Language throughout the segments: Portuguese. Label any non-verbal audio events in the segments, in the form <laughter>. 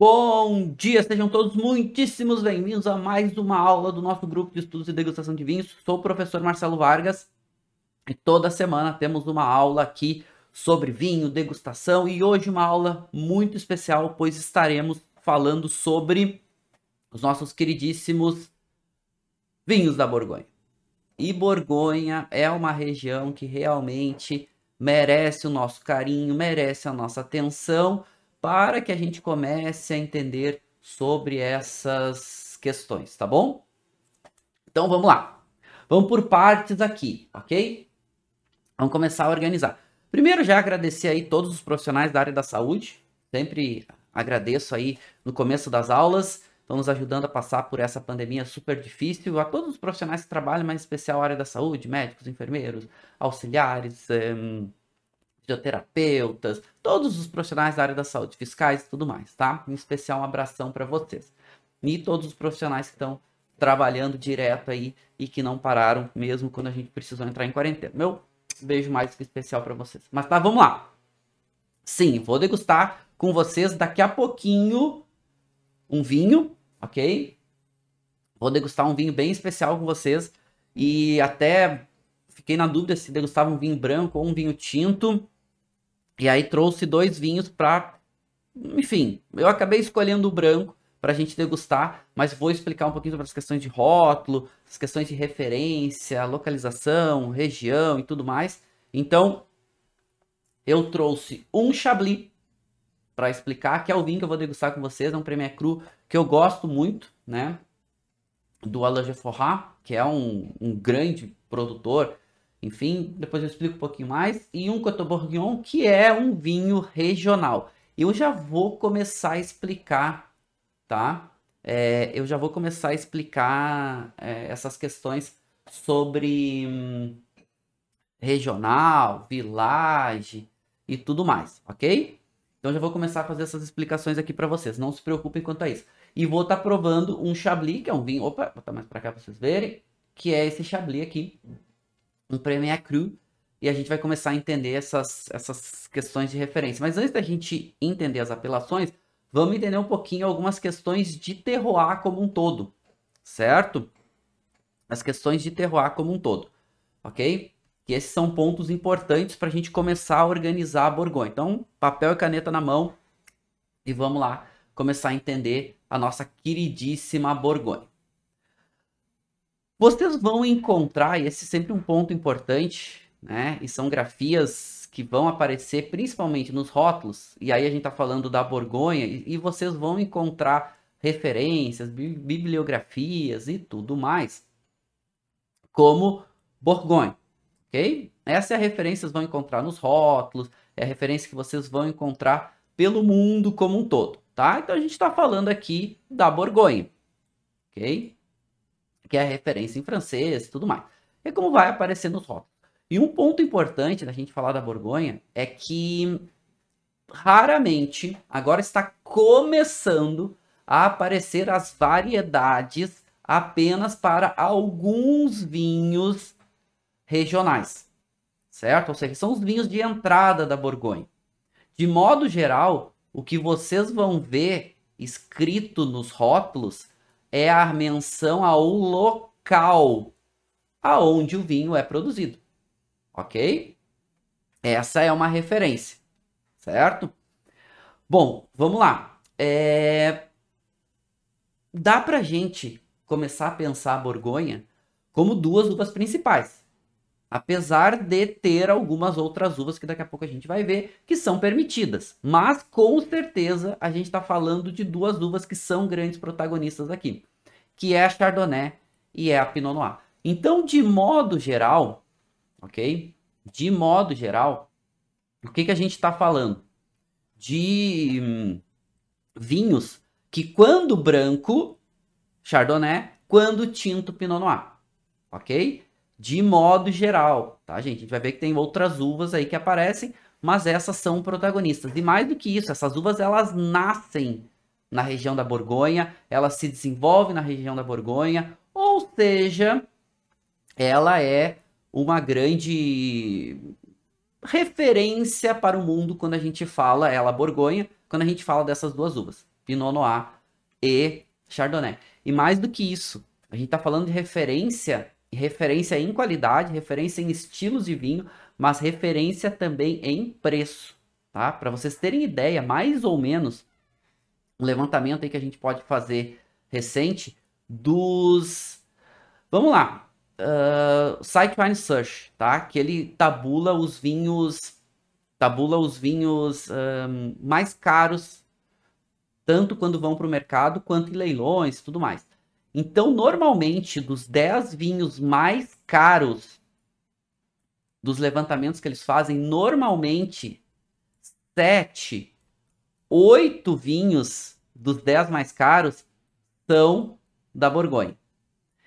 Bom dia, sejam todos muitíssimos bem-vindos a mais uma aula do nosso grupo de estudos e degustação de vinhos. Sou o professor Marcelo Vargas e toda semana temos uma aula aqui sobre vinho, degustação e hoje uma aula muito especial, pois estaremos falando sobre os nossos queridíssimos vinhos da Borgonha. E Borgonha é uma região que realmente merece o nosso carinho, merece a nossa atenção para que a gente comece a entender sobre essas questões, tá bom? Então vamos lá. Vamos por partes aqui, ok? Vamos começar a organizar. Primeiro já agradecer aí todos os profissionais da área da saúde. Sempre agradeço aí no começo das aulas. Estão nos ajudando a passar por essa pandemia super difícil. A todos os profissionais que trabalham, mas em especial a área da saúde, médicos, enfermeiros, auxiliares, fisioterapeutas, todos os profissionais da área da saúde, fiscais e tudo mais, tá? Em especial um abração para vocês. E todos os profissionais que estão trabalhando direto aí e que não pararam mesmo quando a gente precisou entrar em quarentena. Meu beijo mais que especial para vocês. Mas tá, vamos lá. Sim, vou degustar com vocês daqui a pouquinho um vinho, ok? Vou degustar um vinho bem especial com vocês e até fiquei na dúvida se degustava um vinho branco ou um vinho tinto. E aí trouxe dois vinhos para. Enfim, eu acabei escolhendo o branco para a gente degustar, mas vou explicar um pouquinho sobre as questões de rótulo, as questões de referência, localização, região e tudo mais. Então, eu trouxe um Chablis para explicar, que é o vinho que eu vou degustar com vocês, é um Premier Cru que eu gosto muito, né? Do Alain Geforrat, que é um, um grande produtor enfim, depois eu explico um pouquinho mais. E um Coteau Bourguignon, que é um vinho regional. Eu já vou começar a explicar, tá? É, eu já vou começar a explicar é, essas questões sobre hum, regional, village e tudo mais, ok? Então já vou começar a fazer essas explicações aqui para vocês. Não se preocupem quanto a isso. E vou estar tá provando um Chablis, que é um vinho... Opa, vou botar mais para cá para vocês verem. Que é esse Chablis aqui, um Premier Cru e a gente vai começar a entender essas, essas questões de referência. Mas antes da gente entender as apelações, vamos entender um pouquinho algumas questões de terroir como um todo, certo? As questões de terroir como um todo, ok? Que esses são pontos importantes para a gente começar a organizar a Borgonha. Então, papel e caneta na mão e vamos lá começar a entender a nossa queridíssima Borgonha. Vocês vão encontrar, e esse é sempre um ponto importante, né? E são grafias que vão aparecer principalmente nos rótulos, e aí a gente está falando da Borgonha, e, vocês vão encontrar referências, bibliografias e tudo mais, como Borgonha, ok? Essa é a referência que vocês vão encontrar nos rótulos, é a referência que vocês vão encontrar pelo mundo como um todo, tá? Então a gente está falando aqui da Borgonha, ok? Que é referência em francês e tudo mais. É como vai aparecer nos rótulos. E um ponto importante da gente falar da Borgonha é que raramente agora está começando a aparecer as variedades apenas para alguns vinhos regionais, certo? Ou seja, são os vinhos de entrada da Borgonha. De modo geral, o que vocês vão ver escrito nos rótulos é a menção ao local aonde o vinho é produzido. Ok? Essa é uma referência, certo? Bom, vamos lá. É... Dá pra gente começar a pensar a Borgonha como duas uvas principais. Apesar de ter algumas outras uvas que daqui a pouco a gente vai ver que são permitidas. Mas com certeza a gente está falando de duas uvas que são grandes protagonistas aqui, que é a Chardonnay e é a Pinot Noir. Então, de modo geral, ok? De modo geral, o que, que a gente está falando? De hum, vinhos que, quando branco, Chardonnay, quando tinto, Pinot Noir, ok? De modo geral, tá, gente? A gente vai ver que tem outras uvas aí que aparecem, mas essas são protagonistas. E mais do que isso, essas uvas elas nascem na região da Borgonha, elas se desenvolvem na região da Borgonha, ou seja, ela é uma grande referência para o mundo quando a gente fala ela Borgonha, quando a gente fala dessas duas uvas, Pinot Noir e Chardonnay. E mais do que isso, a gente está falando de referência, referência em qualidade, referência em estilos de vinho, mas referência também em preço, tá? Para vocês terem ideia, mais ou menos, um levantamento aí que a gente pode fazer recente dos... Vamos lá, uh, Sightline Search, tá? Que ele tabula os vinhos, tabula os vinhos um, mais caros, tanto quando vão para o mercado quanto em leilões tudo mais. Então, normalmente, dos 10 vinhos mais caros dos levantamentos que eles fazem, normalmente 7, 8 vinhos dos 10 mais caros são da Borgonha.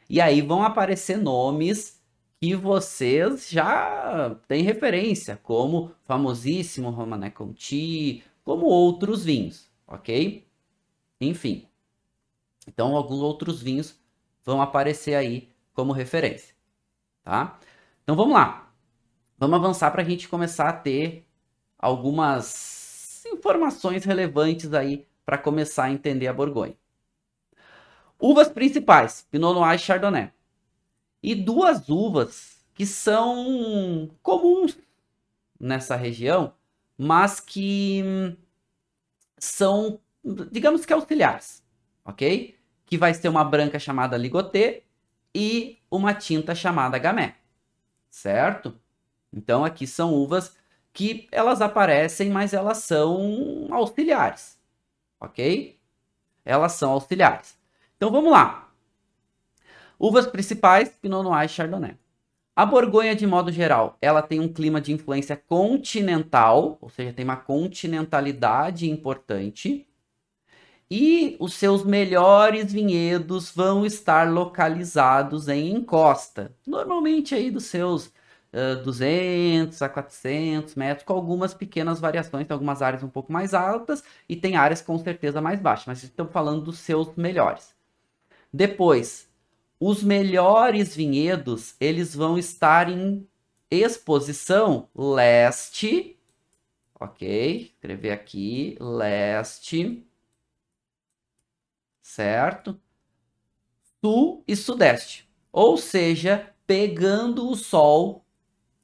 E aí vão aparecer nomes que vocês já têm referência, como famosíssimo Romané Conti, como outros vinhos, ok? Enfim. Então, alguns outros vinhos vão aparecer aí como referência, tá? Então, vamos lá. Vamos avançar para a gente começar a ter algumas informações relevantes aí para começar a entender a Borgonha. Uvas principais, Pinot Noir e Chardonnay. E duas uvas que são comuns nessa região, mas que são, digamos que auxiliares, ok? Que vai ser uma branca chamada Ligoté e uma tinta chamada Gamay, certo? Então aqui são uvas que elas aparecem, mas elas são auxiliares, ok? Elas são auxiliares. Então vamos lá. Uvas principais, Pinot Noir e Chardonnay. A Borgonha, de modo geral, ela tem um clima de influência continental, ou seja, tem uma continentalidade importante. E os seus melhores vinhedos vão estar localizados em encosta, normalmente aí dos seus uh, 200 a 400 metros, com algumas pequenas variações, tem algumas áreas um pouco mais altas e tem áreas com certeza mais baixas, mas estamos falando dos seus melhores. Depois, os melhores vinhedos, eles vão estar em exposição leste, ok? Escrever aqui, leste, certo? Sul e sudeste, ou seja, pegando o sol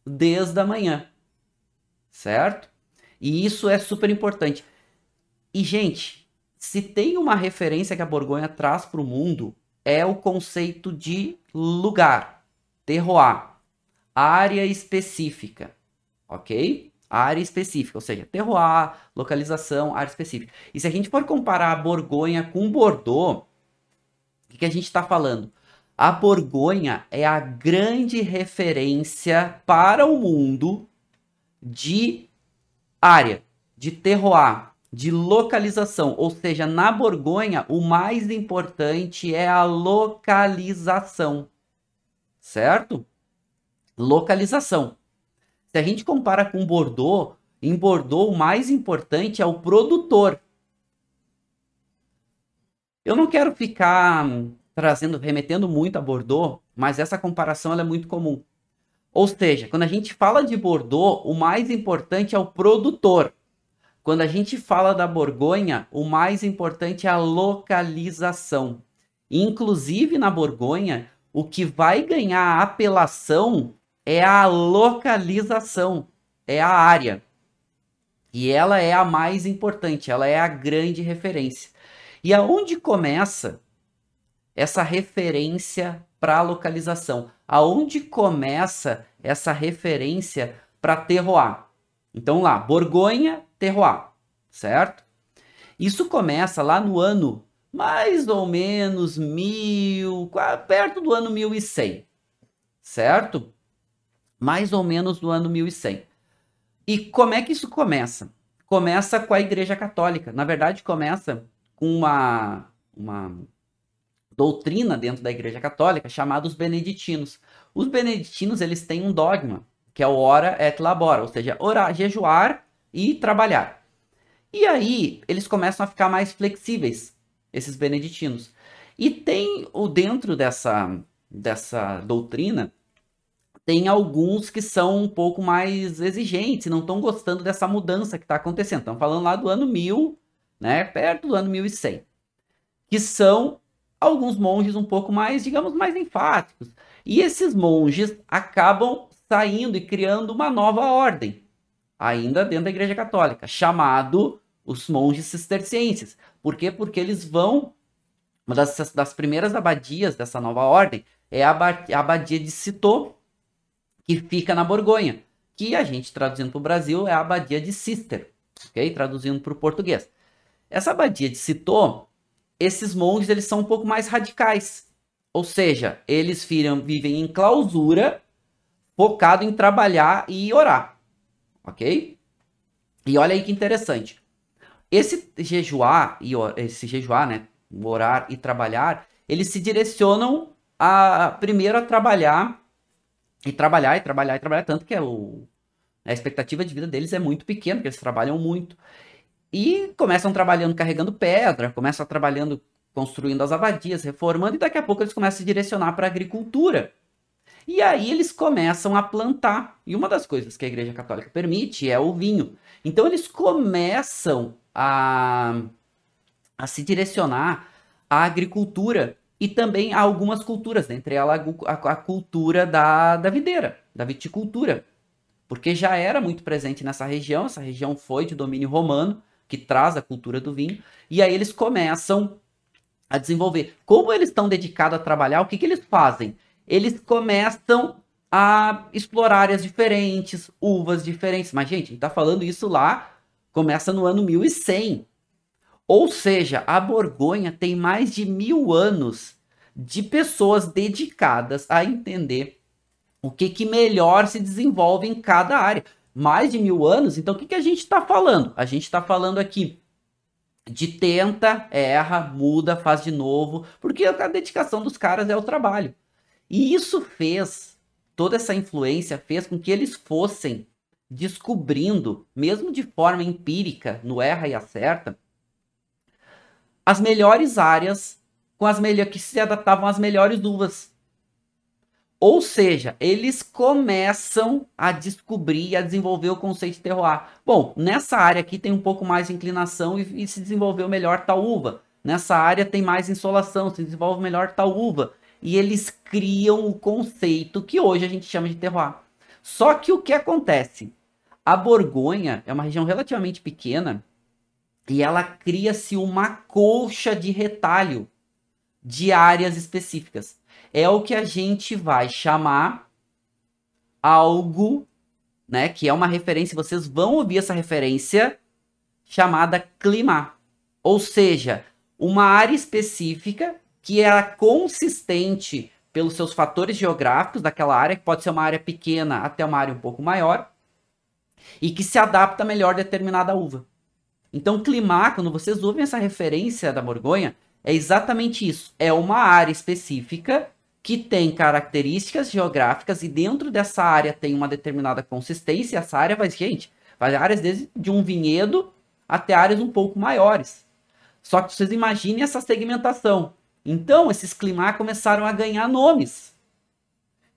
desde a manhã, certo? E isso é super importante. E, gente, se tem uma referência que a Borgonha traz para o mundo, é o conceito de lugar, terroir, área específica, ok? Área específica, ou seja, terroir, localização, área específica. E se a gente for comparar a Borgonha com Bordeaux, o que, que a gente está falando? A Borgonha é a grande referência para o mundo de área, de terroir, de localização, ou seja, na Borgonha o mais importante é a localização, certo? Localização. Se a gente compara com Bordeaux, em Bordeaux o mais importante é o produtor. Eu não quero ficar trazendo, remetendo muito a Bordeaux, mas essa comparação é muito comum. Ou seja, quando a gente fala de Bordeaux, o mais importante é o produtor. Quando a gente fala da Borgonha, o mais importante é a localização. Inclusive na Borgonha, o que vai ganhar apelação é a localização, é a área. E ela é a mais importante, ela é a grande referência. E aonde começa essa referência para a localização? Aonde começa essa referência para terroir? Então lá, Borgonha, terroir, certo? Isso começa lá no ano mais ou menos mil, perto do ano 1100, certo? Mais ou menos no ano 1100. E como é que isso começa? Começa com a Igreja Católica. Na verdade, começa com uma, uma doutrina dentro da Igreja Católica chamada os beneditinos. Os beneditinos, eles têm um dogma, que é o ora et labora, ou seja, orar, jejuar e trabalhar. E aí, eles começam a ficar mais flexíveis, esses beneditinos. E tem o dentro dessa, dessa doutrina, tem alguns que são um pouco mais exigentes, não estão gostando dessa mudança que está acontecendo. Estamos falando lá do ano 1000, né, perto do ano 1100, que são alguns monges um pouco mais, digamos, mais enfáticos. E esses monges acabam saindo e criando uma nova ordem, ainda dentro da Igreja Católica, chamado os monges cistercienses. Por quê? Porque eles vão. Uma das, das primeiras abadias dessa nova ordem é a abadia de Citeaux, que fica na Borgonha, que a gente traduzindo para o Brasil é a abadia de Cister, ok? Traduzindo para o português. Essa abadia de Citeaux, esses monges eles são um pouco mais radicais, ou seja, eles viram, vivem em clausura, focado em trabalhar e orar, ok? E olha aí que interessante. Esse jejuar e esse jejuar, né, orar e trabalhar, eles se direcionam a primeiro a trabalhar e trabalhar e trabalhar e trabalhar tanto que é o a expectativa de vida deles é muito pequena, porque eles trabalham muito. E começam trabalhando carregando pedra, começam trabalhando construindo as abadias, reformando, e daqui a pouco eles começam a direcionar para a agricultura. E aí eles começam a plantar. E uma das coisas que a Igreja Católica permite é o vinho. Então eles começam a, a se direcionar à agricultura e também a algumas culturas, entre elas a, a, cultura da, da videira, da viticultura, porque já era muito presente nessa região, essa região foi de domínio romano, que traz a cultura do vinho, e aí eles começam a desenvolver. Como eles estão dedicados a trabalhar, o que, que eles fazem? Eles começam a explorar áreas diferentes, uvas diferentes. Mas, gente, a gente tá falando isso lá, começa no ano 1100. Ou seja, a Borgonha tem mais de mil anos de pessoas dedicadas a entender o que, que melhor se desenvolve em cada área. Mais de mil anos, então o que, que a gente está falando? A gente está falando aqui de tenta, erra, muda, faz de novo, porque a dedicação dos caras é o trabalho. E isso fez, toda essa influência fez com que eles fossem descobrindo, mesmo de forma empírica, no erra e acerta, as melhores áreas com as melhores que se adaptavam às melhores uvas. Ou seja, eles começam a descobrir e a desenvolver o conceito de terroir. Bom, nessa área aqui tem um pouco mais de inclinação e, e se desenvolveu melhor tal uva. Nessa área tem mais insolação, se desenvolve melhor tal uva. E eles criam o conceito que hoje a gente chama de terroir. Só que o que acontece? A Borgonha é uma região relativamente pequena e ela cria-se uma colcha de retalho de áreas específicas. É o que a gente vai chamar algo, né, que é uma referência, vocês vão ouvir essa referência chamada clima. Ou seja, uma área específica que é consistente pelos seus fatores geográficos daquela área, que pode ser uma área pequena até uma área um pouco maior, e que se adapta melhor a determinada uva. Então, climar, quando vocês ouvem essa referência da Borgonha, é exatamente isso. É uma área específica que tem características geográficas e dentro dessa área tem uma determinada consistência. Essa área vai, gente, vai áreas desde de um vinhedo até áreas um pouco maiores. Só que vocês imaginem essa segmentação. Então, esses climar começaram a ganhar nomes.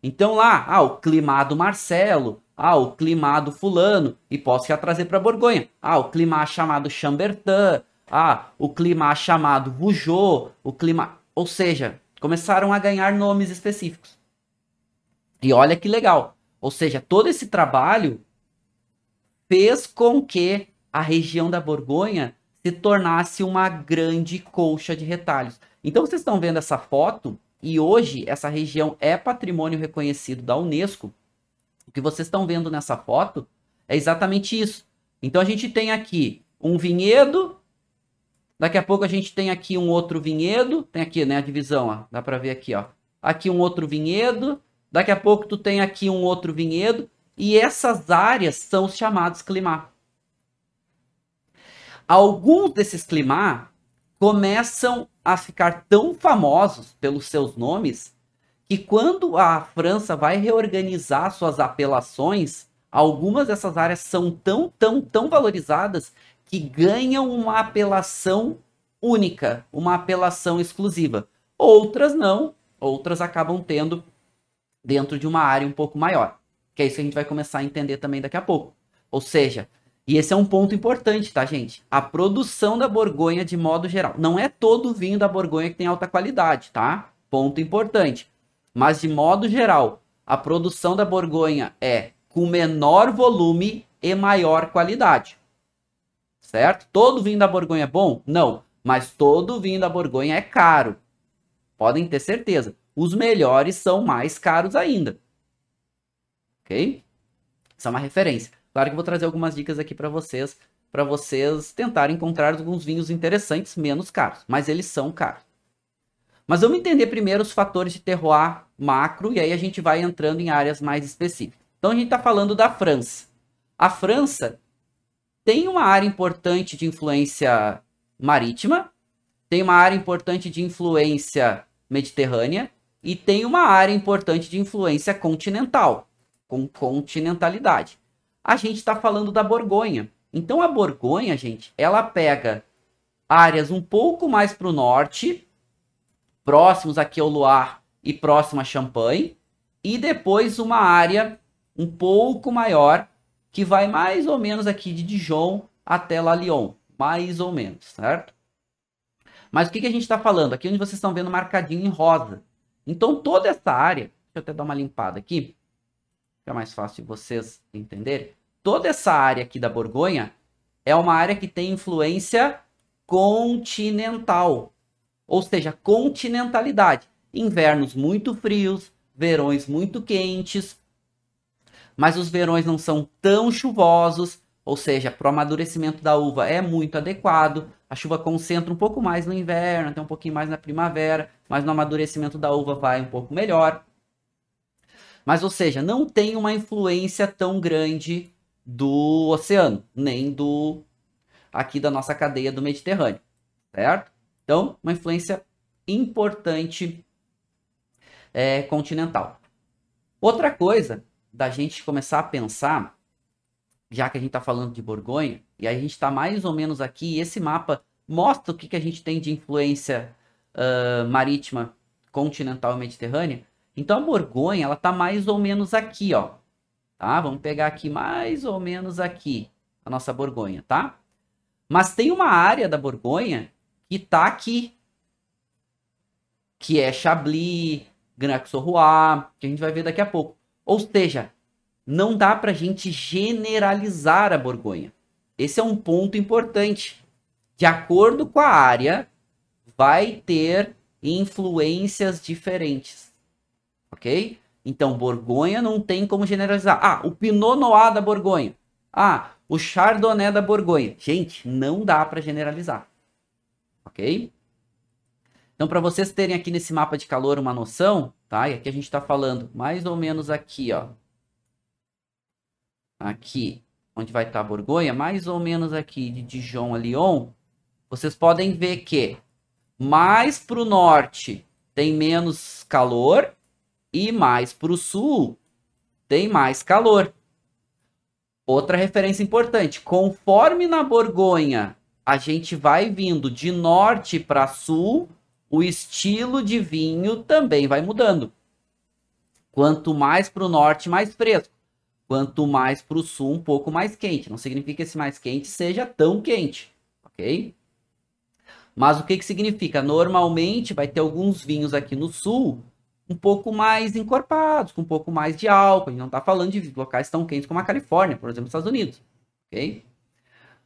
Então lá, ah, o climado Marcelo, ah, o climado fulano, e posso já trazer para Borgonha. Ah, o clima chamado Chambertin, ah, o clima chamado Vujot, o clima, ou seja, começaram a ganhar nomes específicos. E olha que legal. Ou seja, todo esse trabalho fez com que a região da Borgonha se tornasse uma grande colcha de retalhos. Então vocês estão vendo essa foto e hoje essa região é patrimônio reconhecido da Unesco o que vocês estão vendo nessa foto é exatamente isso. Então a gente tem aqui um vinhedo, daqui a pouco a gente tem aqui um outro vinhedo, tem aqui né, a divisão, ó, dá para ver aqui, ó. Aqui um outro vinhedo, Daqui a pouco tu tem aqui um outro vinhedo e essas áreas são os chamados climar. Alguns desses climar começam a ficar tão famosos pelos seus nomes que quando a França vai reorganizar suas apelações, algumas dessas áreas são tão, tão, tão valorizadas que ganham uma apelação única, uma apelação exclusiva. Outras não, outras acabam tendo dentro de uma área um pouco maior. Que é isso que a gente vai começar a entender também daqui a pouco. Ou seja, e esse é um ponto importante, tá, gente? A produção da Borgonha, de modo geral. Não é todo vinho da Borgonha que tem alta qualidade, tá? Ponto importante. Mas, de modo geral, a produção da Borgonha é com menor volume e maior qualidade. Certo? Todo vinho da Borgonha é bom? Não. Mas todo vinho da Borgonha é caro. Podem ter certeza. Os melhores são mais caros ainda. Ok? Isso é uma referência. Claro que eu vou trazer algumas dicas aqui para vocês, para vocês tentarem encontrar alguns vinhos interessantes menos caros, mas eles são caros. Mas vamos entender primeiro os fatores de terroir macro e aí a gente vai entrando em áreas mais específicas. Então a gente está falando da França. A França tem uma área importante de influência marítima, tem uma área importante de influência mediterrânea e tem uma área importante de influência continental, com continentalidade a gente está falando da Borgonha. Então a Borgonha, gente, ela pega áreas um pouco mais para o norte, próximos aqui ao Loire e próximo a Champagne, e depois uma área um pouco maior que vai mais ou menos aqui de Dijon até La Lyon, mais ou menos, certo? Mas o que, que a gente está falando? Aqui onde vocês estão vendo marcadinho em rosa. Então toda essa área, deixa eu até dar uma limpada aqui, fica mais fácil de vocês entenderem. Toda essa área aqui da Borgonha é uma área que tem influência continental, ou seja, continentalidade. Invernos muito frios, verões muito quentes, mas os verões não são tão chuvosos, ou seja, para o amadurecimento da uva é muito adequado. A chuva concentra um pouco mais no inverno, até um pouquinho mais na primavera, mas no amadurecimento da uva vai um pouco melhor. Mas, ou seja, não tem uma influência tão grande do oceano, nem do aqui da nossa cadeia do Mediterrâneo, certo? Então, uma influência importante é, continental. Outra coisa da gente começar a pensar, já que a gente está falando de Borgonha, e a gente está mais ou menos aqui, esse mapa mostra o que, que a gente tem de influência uh, marítima continental e mediterrânea. Então a Borgonha, ela tá mais ou menos aqui, ó. Tá? Vamos pegar aqui mais ou menos aqui a nossa Borgonha, tá? Mas tem uma área da Borgonha que tá aqui, que é Chablis, Grand-Roi, que a gente vai ver daqui a pouco. Ou seja, não dá para a gente generalizar a Borgonha. Esse é um ponto importante. De acordo com a área, vai ter influências diferentes ok? Então, Borgonha não tem como generalizar. Ah, o Pinot Noir da Borgonha. Ah, o Chardonnay da Borgonha. Gente, não dá para generalizar, ok? Então, para vocês terem aqui nesse mapa de calor uma noção, tá? E aqui a gente está falando mais ou menos aqui, ó. Aqui, onde vai estar tá a Borgonha, mais ou menos aqui de Dijon a Lyon, vocês podem ver que mais para o norte tem menos calor e mais para o sul tem mais calor. Outra referência importante: conforme na Borgonha a gente vai vindo de norte para sul, o estilo de vinho também vai mudando. Quanto mais para o norte, mais fresco. Quanto mais para o sul, um pouco mais quente. Não significa que esse mais quente seja tão quente, ok? Mas o que, que significa? Normalmente vai ter alguns vinhos aqui no sul um pouco mais encorpados, com um pouco mais de álcool. A gente não está falando de locais tão quentes como a Califórnia, por exemplo, Estados Unidos. Ok?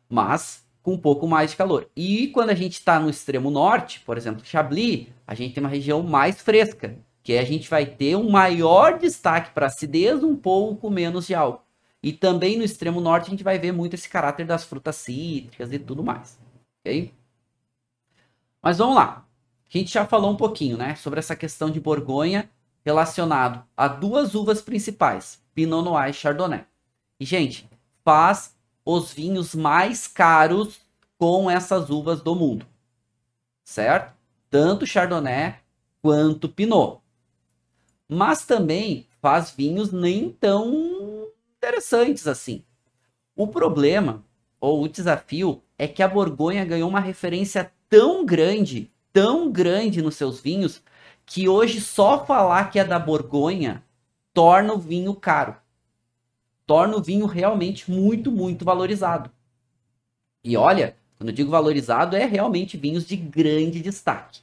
Mas com um pouco mais de calor. E quando a gente está no extremo norte, por exemplo, Chablis, a gente tem uma região mais fresca, que a gente vai ter um maior destaque para acidez, um pouco menos de álcool. E também no extremo norte a gente vai ver muito esse caráter das frutas cítricas e tudo mais. Ok? Mas vamos lá. A gente já falou um pouquinho, né, sobre essa questão de Borgonha relacionado a duas uvas principais, Pinot Noir e Chardonnay. E, gente, faz os vinhos mais caros com essas uvas do mundo. Certo? Tanto Chardonnay quanto Pinot. Mas também faz vinhos nem tão interessantes assim. O problema, ou o desafio, é que a Borgonha ganhou uma referência tão grande, tão grande nos seus vinhos, que hoje só falar que é da Borgonha torna o vinho caro. Torna o vinho realmente muito, muito valorizado. E olha, quando eu digo valorizado, é realmente vinhos de grande destaque.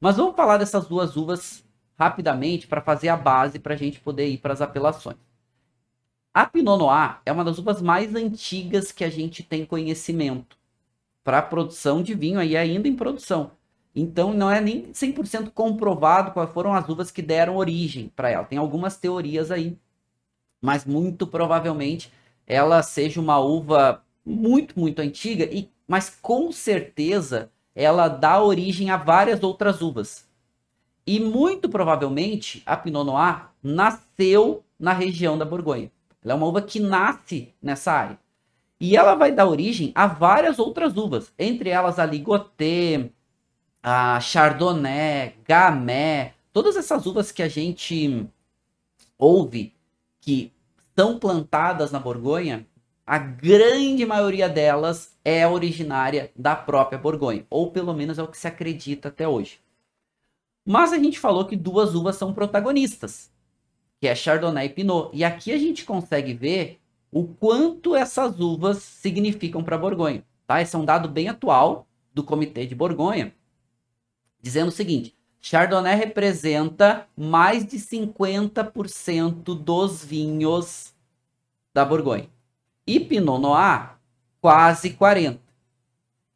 Mas vamos falar dessas duas uvas rapidamente para fazer a base para a gente poder ir para as apelações. A Pinot Noir é uma das uvas mais antigas que a gente tem conhecimento para produção de vinho aí ainda em produção. Então não é nem 100% comprovado quais foram as uvas que deram origem para ela. Tem algumas teorias aí, mas muito provavelmente ela seja uma uva muito, muito antiga e mas com certeza ela dá origem a várias outras uvas. E muito provavelmente a Pinot Noir nasceu na região da Borgonha. Ela é uma uva que nasce nessa área. E ela vai dar origem a várias outras uvas, entre elas a Ligoté, a Chardonnay, Gamay, todas essas uvas que a gente ouve que são plantadas na Borgonha, a grande maioria delas é originária da própria Borgonha, ou pelo menos é o que se acredita até hoje. Mas a gente falou que duas uvas são protagonistas, que é Chardonnay e Pinot. E aqui a gente consegue ver o quanto essas uvas significam para Borgonha. Tá? Esse é um dado bem atual do Comitê de Borgonha, dizendo o seguinte: Chardonnay representa mais de 50% dos vinhos da Borgonha. E Pinot Noir, quase 40%.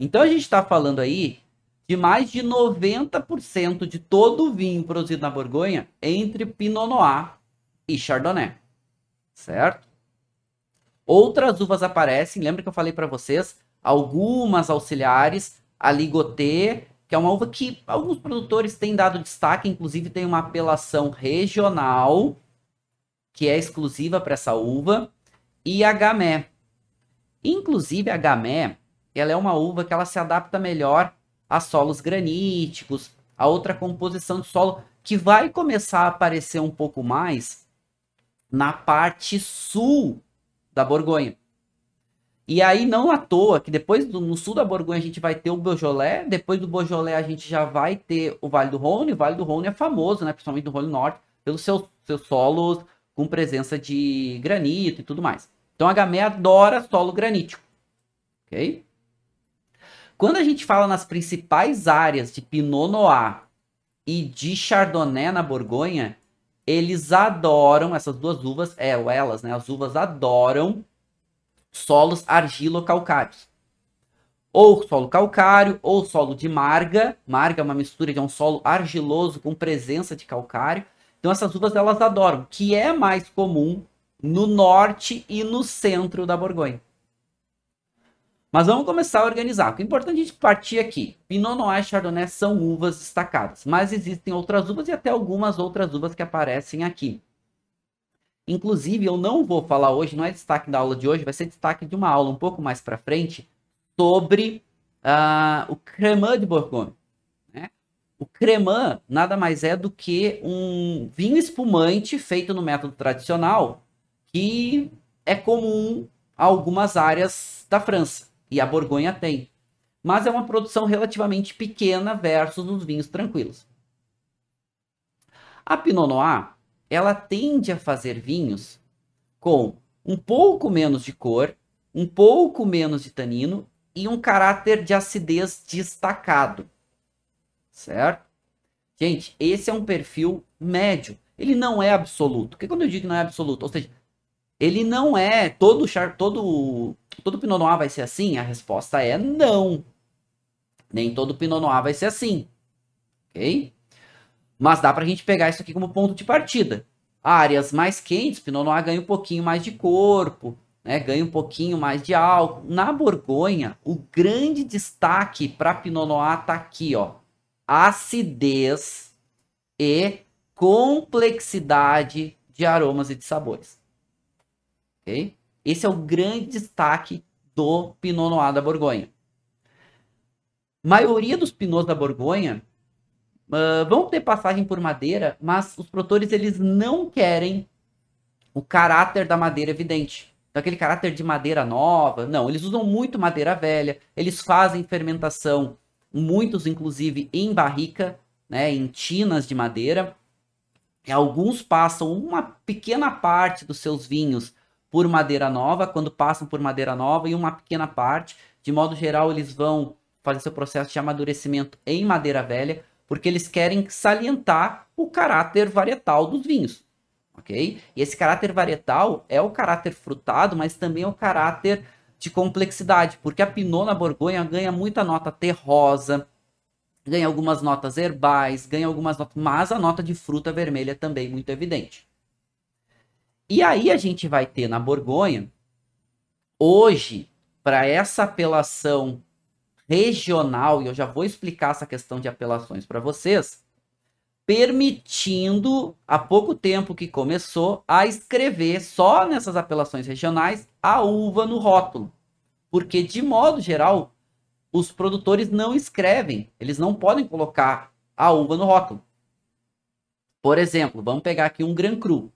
Então a gente está falando aí de mais de 90% de todo o vinho produzido na Borgonha entre Pinot Noir e Chardonnay. Certo? Outras uvas aparecem, lembra que eu falei para vocês? Algumas auxiliares, a Ligoté, que é uma uva que alguns produtores têm dado destaque, inclusive tem uma apelação regional que é exclusiva para essa uva, e a Gamé. Inclusive a Gamé, ela é uma uva que ela se adapta melhor a solos graníticos, a outra composição de solo que vai começar a aparecer um pouco mais na parte sul da Borgonha. E aí, não à toa, que depois do, no sul da Borgonha a gente vai ter o Beaujolais, depois do Beaujolais a gente já vai ter o Vale do Rhône. O Vale do Rhône é famoso, né, principalmente do Rhône Norte, pelos seus, seus solos com presença de granito e tudo mais. Então a Gamay adora solo granítico, ok? Quando a gente fala nas principais áreas de Pinot Noir e de Chardonnay na Borgonha, eles adoram, essas duas uvas, é, elas, né? As uvas adoram solos argilo-calcários. Ou solo calcário, ou solo de marga. Marga é uma mistura de um solo argiloso com presença de calcário. Então essas uvas elas adoram, que é mais comum no norte e no centro da Borgonha. Mas vamos começar a organizar. O é importante a gente partir aqui. Pinot Noir e Chardonnay são uvas destacadas, mas existem outras uvas e até algumas outras uvas que aparecem aqui. Inclusive, eu não vou falar hoje, não é destaque da aula de hoje, vai ser destaque de uma aula um pouco mais para frente sobre uh, o Cremant de Bourgogne. Né? O Cremant nada mais é do que um vinho espumante feito no método tradicional que é comum a algumas áreas da França e a Borgonha tem. Mas é uma produção relativamente pequena versus os vinhos tranquilos. A Pinot Noir, ela tende a fazer vinhos com um pouco menos de cor, um pouco menos de tanino e um caráter de acidez destacado. Certo? Gente, esse é um perfil médio. Ele não é absoluto. Porque quando eu digo que não é absoluto, ou seja, ele não é todo char, todo todo Pinot Noir vai ser assim? A resposta é não. Nem todo Pinot Noir vai ser assim. OK? Mas dá pra gente pegar isso aqui como ponto de partida. Áreas mais quentes, Pinot Noir ganha um pouquinho mais de corpo, né? Ganha um pouquinho mais de álcool. Na Borgonha, o grande destaque para Pinot Noir tá aqui, ó. Acidez e complexidade de aromas e de sabores. Ok? Esse é o grande destaque do Pinot Noir da Borgonha. Maioria dos Pinots da Borgonha uh, vão ter passagem por madeira, mas os produtores eles não querem o caráter da madeira evidente. Então, aquele caráter de madeira nova, não, eles usam muito madeira velha, eles fazem fermentação, muitos inclusive em barrica, né, em tinas de madeira. E alguns passam uma pequena parte dos seus vinhos por madeira nova, quando passam por madeira nova, e uma pequena parte, de modo geral, eles vão fazer seu processo de amadurecimento em madeira velha, porque eles querem salientar o caráter varietal dos vinhos ok? E esse caráter varietal é o caráter frutado, mas também é o caráter de complexidade, porque a Pinot na Borgonha ganha muita nota terrosa, ganha algumas notas herbais, ganha algumas notas, mas a nota de fruta vermelha é também muito evidente. E aí a gente vai ter na Borgonha, hoje, para essa apelação regional, e eu já vou explicar essa questão de apelações para vocês, permitindo, há pouco tempo que começou, a escrever só nessas apelações regionais a uva no rótulo. Porque, de modo geral, os produtores não escrevem, eles não podem colocar a uva no rótulo. Por exemplo, vamos pegar aqui um Grand Cru,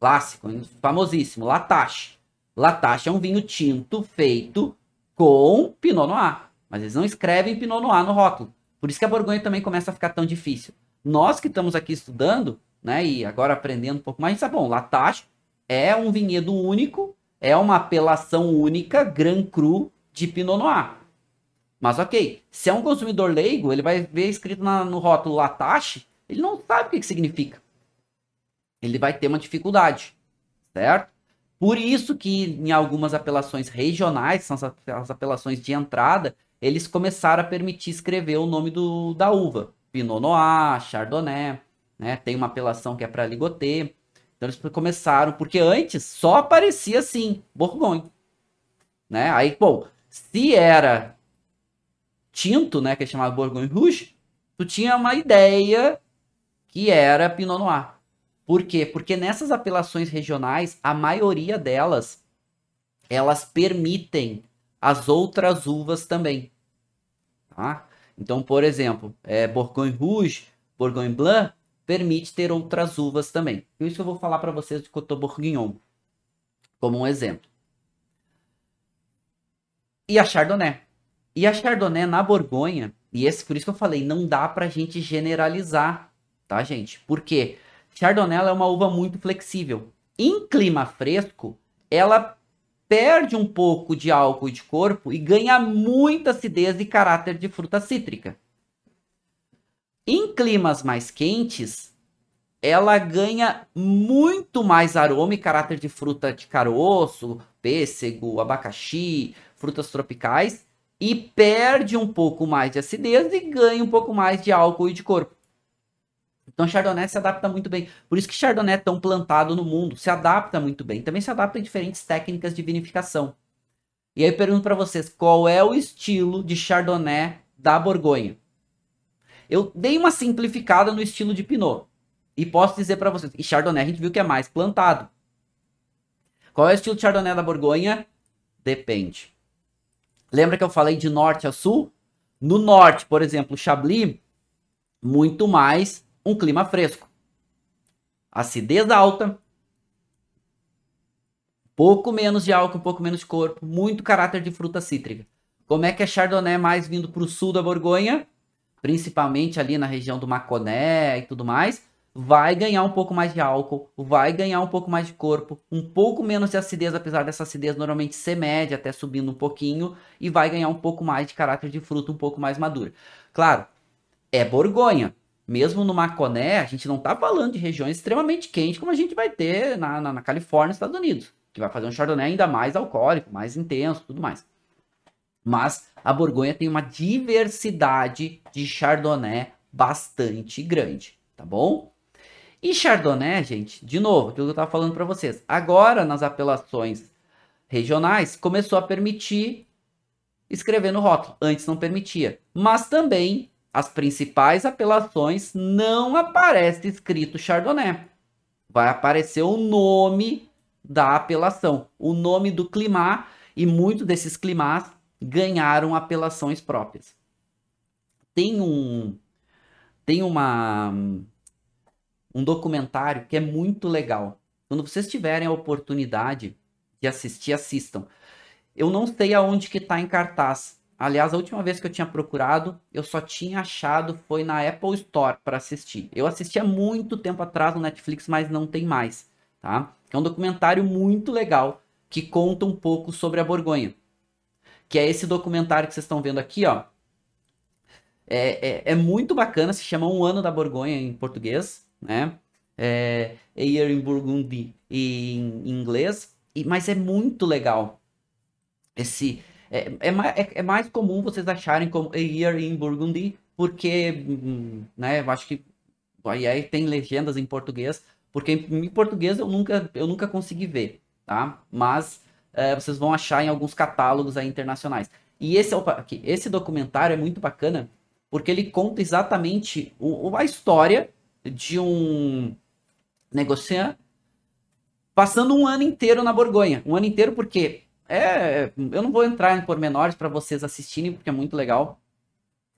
clássico, famosíssimo, Latache. Latache é um vinho tinto feito com Pinot Noir, mas eles não escrevem Pinot Noir no rótulo. Por isso que a Borgonha também começa a ficar tão difícil nós que estamos aqui estudando, né, e agora aprendendo um pouco mais, sabe, bom, Latache é um vinhedo único, é uma apelação única, Grand Cru de Pinot Noir. Mas ok, se é um consumidor leigo, ele vai ver escrito na, no rótulo Latache, ele não sabe o que, que significa. Ele vai ter uma dificuldade, certo? Por isso que em algumas apelações regionais, são as apelações de entrada, eles começaram a permitir escrever o nome do, da uva. Pinot Noir, Chardonnay, né? Tem uma apelação que é para Ligoté. Então eles começaram, porque antes só aparecia assim, Bourgogne. Né? Aí, bom, se era tinto, né, que é chamado Bourgogne Rouge, tu tinha uma ideia que era Pinot Noir. Por quê? Porque nessas apelações regionais, a maioria delas, elas permitem as outras uvas também. Tá? Então, por exemplo, é, Bourgogne Rouge, Bourgogne Blanc, permite ter outras uvas também. Por isso eu vou falar para vocês de Coteau Bourguignon, como um exemplo. E a Chardonnay. E a Chardonnay na Borgonha, e esse por isso que eu falei, não dá para a gente generalizar, tá, gente? Por quê? Chardonnay é uma uva muito flexível. Em clima fresco, ela perde um pouco de álcool de corpo e ganha muita acidez e caráter de fruta cítrica. Em climas mais quentes, ela ganha muito mais aroma e caráter de fruta de caroço, pêssego, abacaxi, frutas tropicais e perde um pouco mais de acidez e ganha um pouco mais de álcool e de corpo. Então Chardonnay se adapta muito bem. Por isso que Chardonnay é tão plantado no mundo, se adapta muito bem. Também se adapta a diferentes técnicas de vinificação. E aí eu pergunto para vocês, qual é o estilo de Chardonnay da Borgonha? Eu dei uma simplificada no estilo de Pinot. E posso dizer para vocês, e Chardonnay a gente viu que é mais plantado. Qual é o estilo de Chardonnay da Borgonha? Depende. Lembra que eu falei de norte a sul? No norte, por exemplo, Chablis, muito mais um clima fresco. Acidez alta, pouco menos de álcool, um pouco menos de corpo, muito caráter de fruta cítrica. Como é que é Chardonnay mais vindo para o sul da Borgonha, principalmente ali na região do Maconé e tudo mais, vai ganhar um pouco mais de álcool, vai ganhar um pouco mais de corpo, um pouco menos de acidez, apesar dessa acidez normalmente ser média, até subindo um pouquinho, e vai ganhar um pouco mais de caráter de fruta um pouco mais madura. Claro, é Borgonha, mesmo no Maconé, a gente não está falando de regiões extremamente quentes como a gente vai ter na, na, na Califórnia, Estados Unidos, que vai fazer um Chardonnay ainda mais alcoólico, mais intenso, tudo mais. Mas a Borgonha tem uma diversidade de Chardonnay bastante grande, tá bom? E Chardonnay, gente, de novo, aquilo que eu estava falando para vocês, agora nas apelações regionais começou a permitir escrever no rótulo, antes não permitia, mas também as principais apelações não aparece escrito Chardonnay. Vai aparecer o nome da apelação, o nome do climat e muitos desses climats ganharam apelações próprias. Tem um tem uma um documentário que é muito legal. Quando vocês tiverem a oportunidade de assistir, assistam. Eu não sei aonde que está em cartaz. Aliás, a última vez que eu tinha procurado, eu só tinha achado foi na Apple Store para assistir. Eu assisti há muito tempo atrás no Netflix, mas não tem mais, tá? É um documentário muito legal que conta um pouco sobre a Borgonha. Que é esse documentário que vocês estão vendo aqui, ó. É, é, é, muito bacana, se chama Um Ano da Borgonha em português, né? É, A Year in Burgundy em, em inglês, e, mas é muito legal. Esse, é, é, é, é, mais comum vocês acharem como A Year in Burgundy, porque, hum, né, eu acho que aí, aí tem legendas em português, porque em português eu nunca, eu nunca consegui ver, tá? Mas é, vocês vão achar em alguns catálogos aí internacionais. E esse, opa, aqui, esse documentário é muito bacana, porque ele conta exatamente o, a história de um negociante passando um ano inteiro na Borgonha. Um ano inteiro porque é, eu não vou entrar em pormenores para vocês assistirem, porque é muito legal.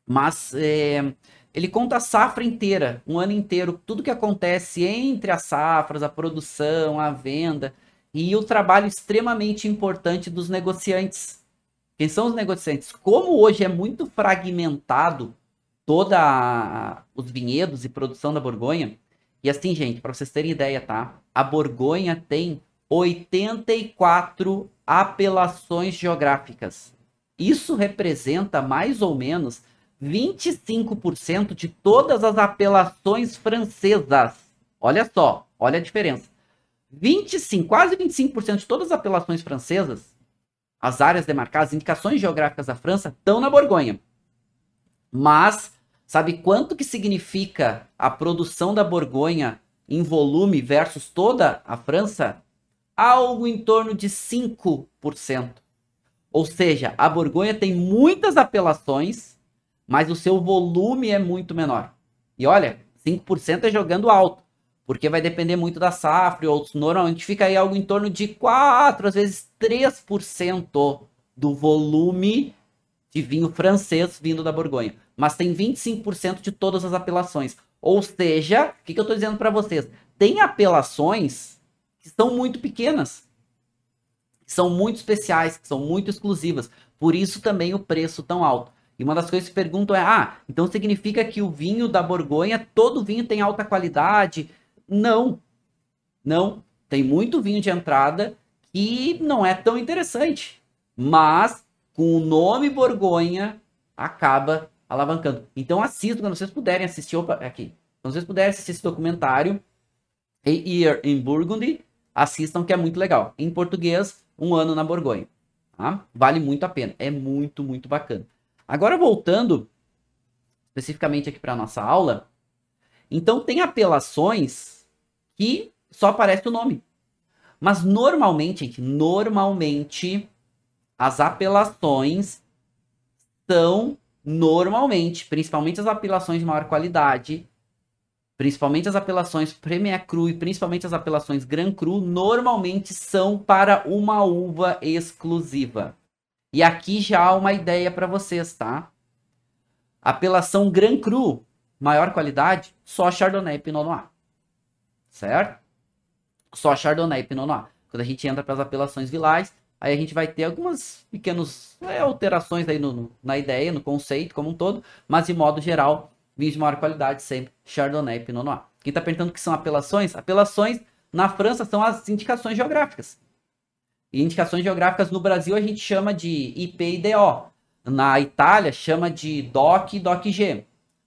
Mas é, ele conta a safra inteira, um ano inteiro, tudo que acontece entre as safras, a produção, a venda e o trabalho extremamente importante dos negociantes. Quem são os negociantes? Como hoje é muito fragmentado toda os vinhedos e produção da Borgonha, e assim, gente, para vocês terem ideia, tá? A Borgonha tem 84 apelações geográficas. Isso representa mais ou menos 25% de todas as apelações francesas. Olha só, olha a diferença. 25, quase 25% de todas as apelações francesas, as áreas demarcadas, indicações geográficas da França, estão na Borgonha. Mas sabe quanto que significa a produção da Borgonha em volume versus toda a França? Algo em torno de 5%. Ou seja, a Borgonha tem muitas apelações, mas o seu volume é muito menor. E olha, 5% é jogando alto, porque vai depender muito da safra outros. Normalmente fica aí algo em torno de 4, às vezes 3% do volume de vinho francês vindo da Borgonha. Mas tem 25% de todas as apelações. Ou seja, o que, que eu estou dizendo para vocês? Tem apelações que são muito pequenas, que são muito especiais, que são muito exclusivas. Por isso também o preço tão alto. E uma das coisas que perguntam é: ah, então significa que o vinho da Borgonha, todo vinho tem alta qualidade? Não. Não. Tem muito vinho de entrada que não é tão interessante. Mas com o nome Borgonha acaba alavancando. Então assista quando vocês puderem assistir. Opa, aqui. Quando vocês puderem assistir esse documentário, A Year in Burgundy, assistam que é muito legal. Em português, um ano na Borgonha. Tá? Vale muito a pena. É muito, muito bacana. Agora voltando especificamente aqui para nossa aula, então tem apelações que só aparece o nome. Mas normalmente, gente, normalmente as apelações são normalmente, principalmente as apelações de maior qualidade, principalmente as apelações Premier Cru e principalmente as apelações Grand Cru, normalmente são para uma uva exclusiva. E aqui já há uma ideia para vocês, tá? Apelação Grand Cru, maior qualidade, só Chardonnay e Pinot Noir. Certo? Só Chardonnay e Pinot Noir. Quando a gente entra para as apelações vilais, aí a gente vai ter algumas pequenas é, alterações aí no, no, na ideia, no conceito como um todo, mas de modo geral, vinhos de maior qualidade sempre, Chardonnay e Pinot Noir. Quem está perguntando o que são apelações? Apelações na França são as indicações geográficas. E indicações geográficas no Brasil a gente chama de IP e DO. Na Itália chama de DOC e DOC-G.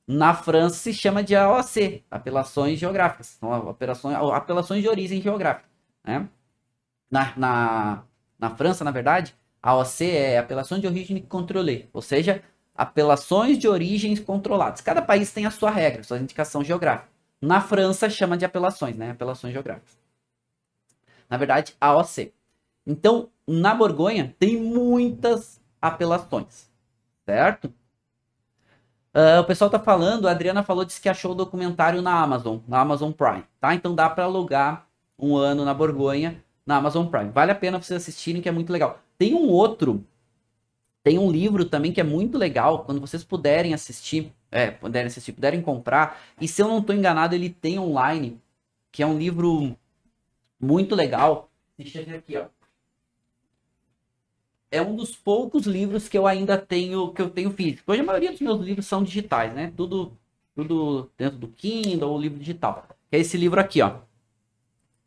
Na França se chama de AOC, apelações geográficas. São apelações, apelações de origem geográfica. Né? Na, na, na França, na verdade, AOC é apelação de origem controlée, ou seja, apelações de origens controladas. Cada país tem a sua regra, sua indicação geográfica. Na França chama de apelações, né? Apelações geográficas. Na verdade, AOC. Então, na Borgonha tem muitas apelações, certo? Uh, o pessoal tá falando, a Adriana falou, disse que achou o documentário na Amazon, na Amazon Prime, tá? Então dá para alugar um ano na Borgonha na Amazon Prime. Vale a pena vocês assistirem, que é muito legal. Tem um outro, tem um livro também que é muito legal, quando vocês puderem assistir, é, puderem assistir, puderem comprar, e se eu não estou enganado, ele tem online, que é um livro muito legal. Deixa eu ver aqui, ó é um dos poucos livros que eu ainda tenho, que eu tenho físico. Hoje a maioria dos meus livros são digitais, né? Tudo, tudo dentro do Kindle ou livro digital. é esse livro aqui, ó.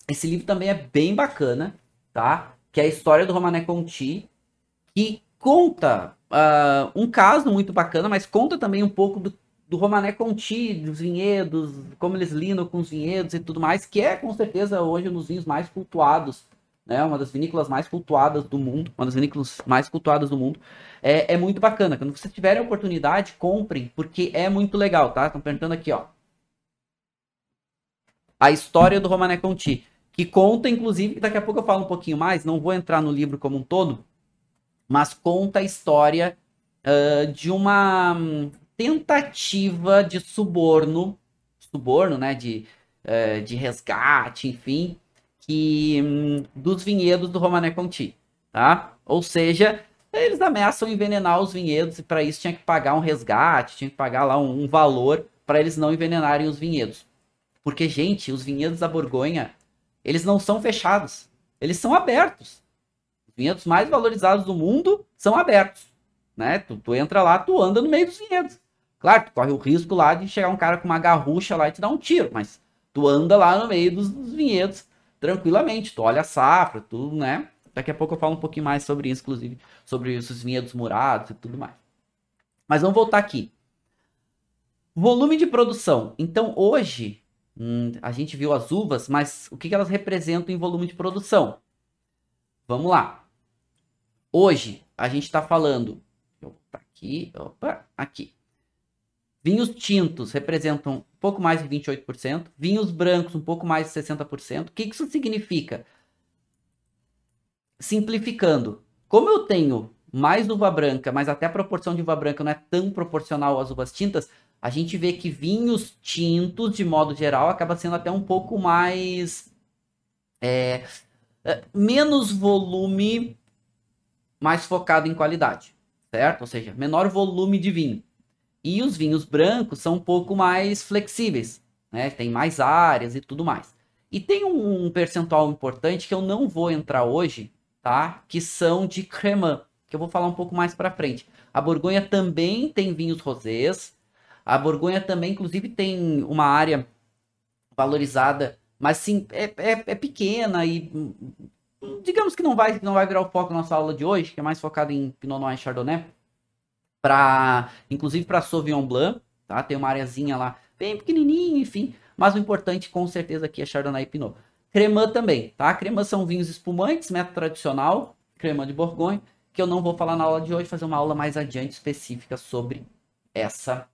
Esse livro também é bem bacana, tá? Que é a história do Romané Conti, que conta uh, um caso muito bacana, mas conta também um pouco do, do Romané Conti, dos vinhedos, como eles lidam com os vinhedos e tudo mais, que é com certeza hoje um dos vinhos mais cultuados né? Uma das vinícolas mais cultuadas do mundo, uma das vinícolas mais cultuadas do mundo. É, é muito bacana. Quando vocês tiverem a oportunidade, comprem, porque é muito legal, tá? Estão perguntando aqui, ó. A história do Romané Conti, que conta, inclusive, daqui a pouco eu falo um pouquinho mais, não vou entrar no livro como um todo, mas conta a história uh, de uma um, tentativa de suborno, suborno, né? De, uh, de resgate, enfim, que hum, dos vinhedos do Romané Conti, tá? Ou seja, eles ameaçam envenenar os vinhedos e para isso tinha que pagar um resgate, tinha que pagar lá um, um valor para eles não envenenarem os vinhedos. Porque, gente, os vinhedos da Borgonha, eles não são fechados, eles são abertos. Os vinhedos mais valorizados do mundo são abertos, né? Tu, tu entra lá, tu anda no meio dos vinhedos. Claro, tu corre o risco lá de chegar um cara com uma garrucha lá e te dar um tiro, mas tu anda lá no meio dos, dos vinhedos tranquilamente. Tu olha a safra, tu, né? Daqui a pouco eu falo um pouquinho mais sobre isso, inclusive, sobre os vinhedos murados e tudo mais. Mas vamos voltar aqui. Volume de produção. Então, hoje, hum, a gente viu as uvas, mas o que, que elas representam em volume de produção? Vamos lá. Hoje, a gente está falando. Aqui, opa, aqui. Vinhos tintos representam um pouco mais de 28%, vinhos brancos um pouco mais de 60%. O que isso significa? Simplificando, como eu tenho mais uva branca, mas até a proporção de uva branca não é tão proporcional às uvas tintas, a gente vê que vinhos tintos, de modo geral, acaba sendo até um pouco mais. É, é menos volume, mais focado em qualidade, certo? Ou seja, menor volume de vinho. E os vinhos brancos são um pouco mais flexíveis, né? Tem mais áreas e tudo mais. E tem um percentual importante que eu não vou entrar hoje, tá? Que são de cremã, que eu vou falar um pouco mais para frente. A Borgonha também tem vinhos rosés. A Borgonha também, inclusive, tem uma área valorizada, mas sim, é, é, é pequena e digamos que não vai, não vai virar o foco da nossa aula de hoje, que é mais focado em Pinot Noir e Chardonnay para inclusive para Sauvignon Blanc, tá? Tem uma areazinha lá bem pequenininho, enfim, mas o importante com certeza aqui é Chardonnay e Pinot. Cremã também, tá? Cremã são vinhos espumantes, método tradicional, cremã de Borgonha, que eu não vou falar na aula de hoje, fazer uma aula mais adiante específica sobre essa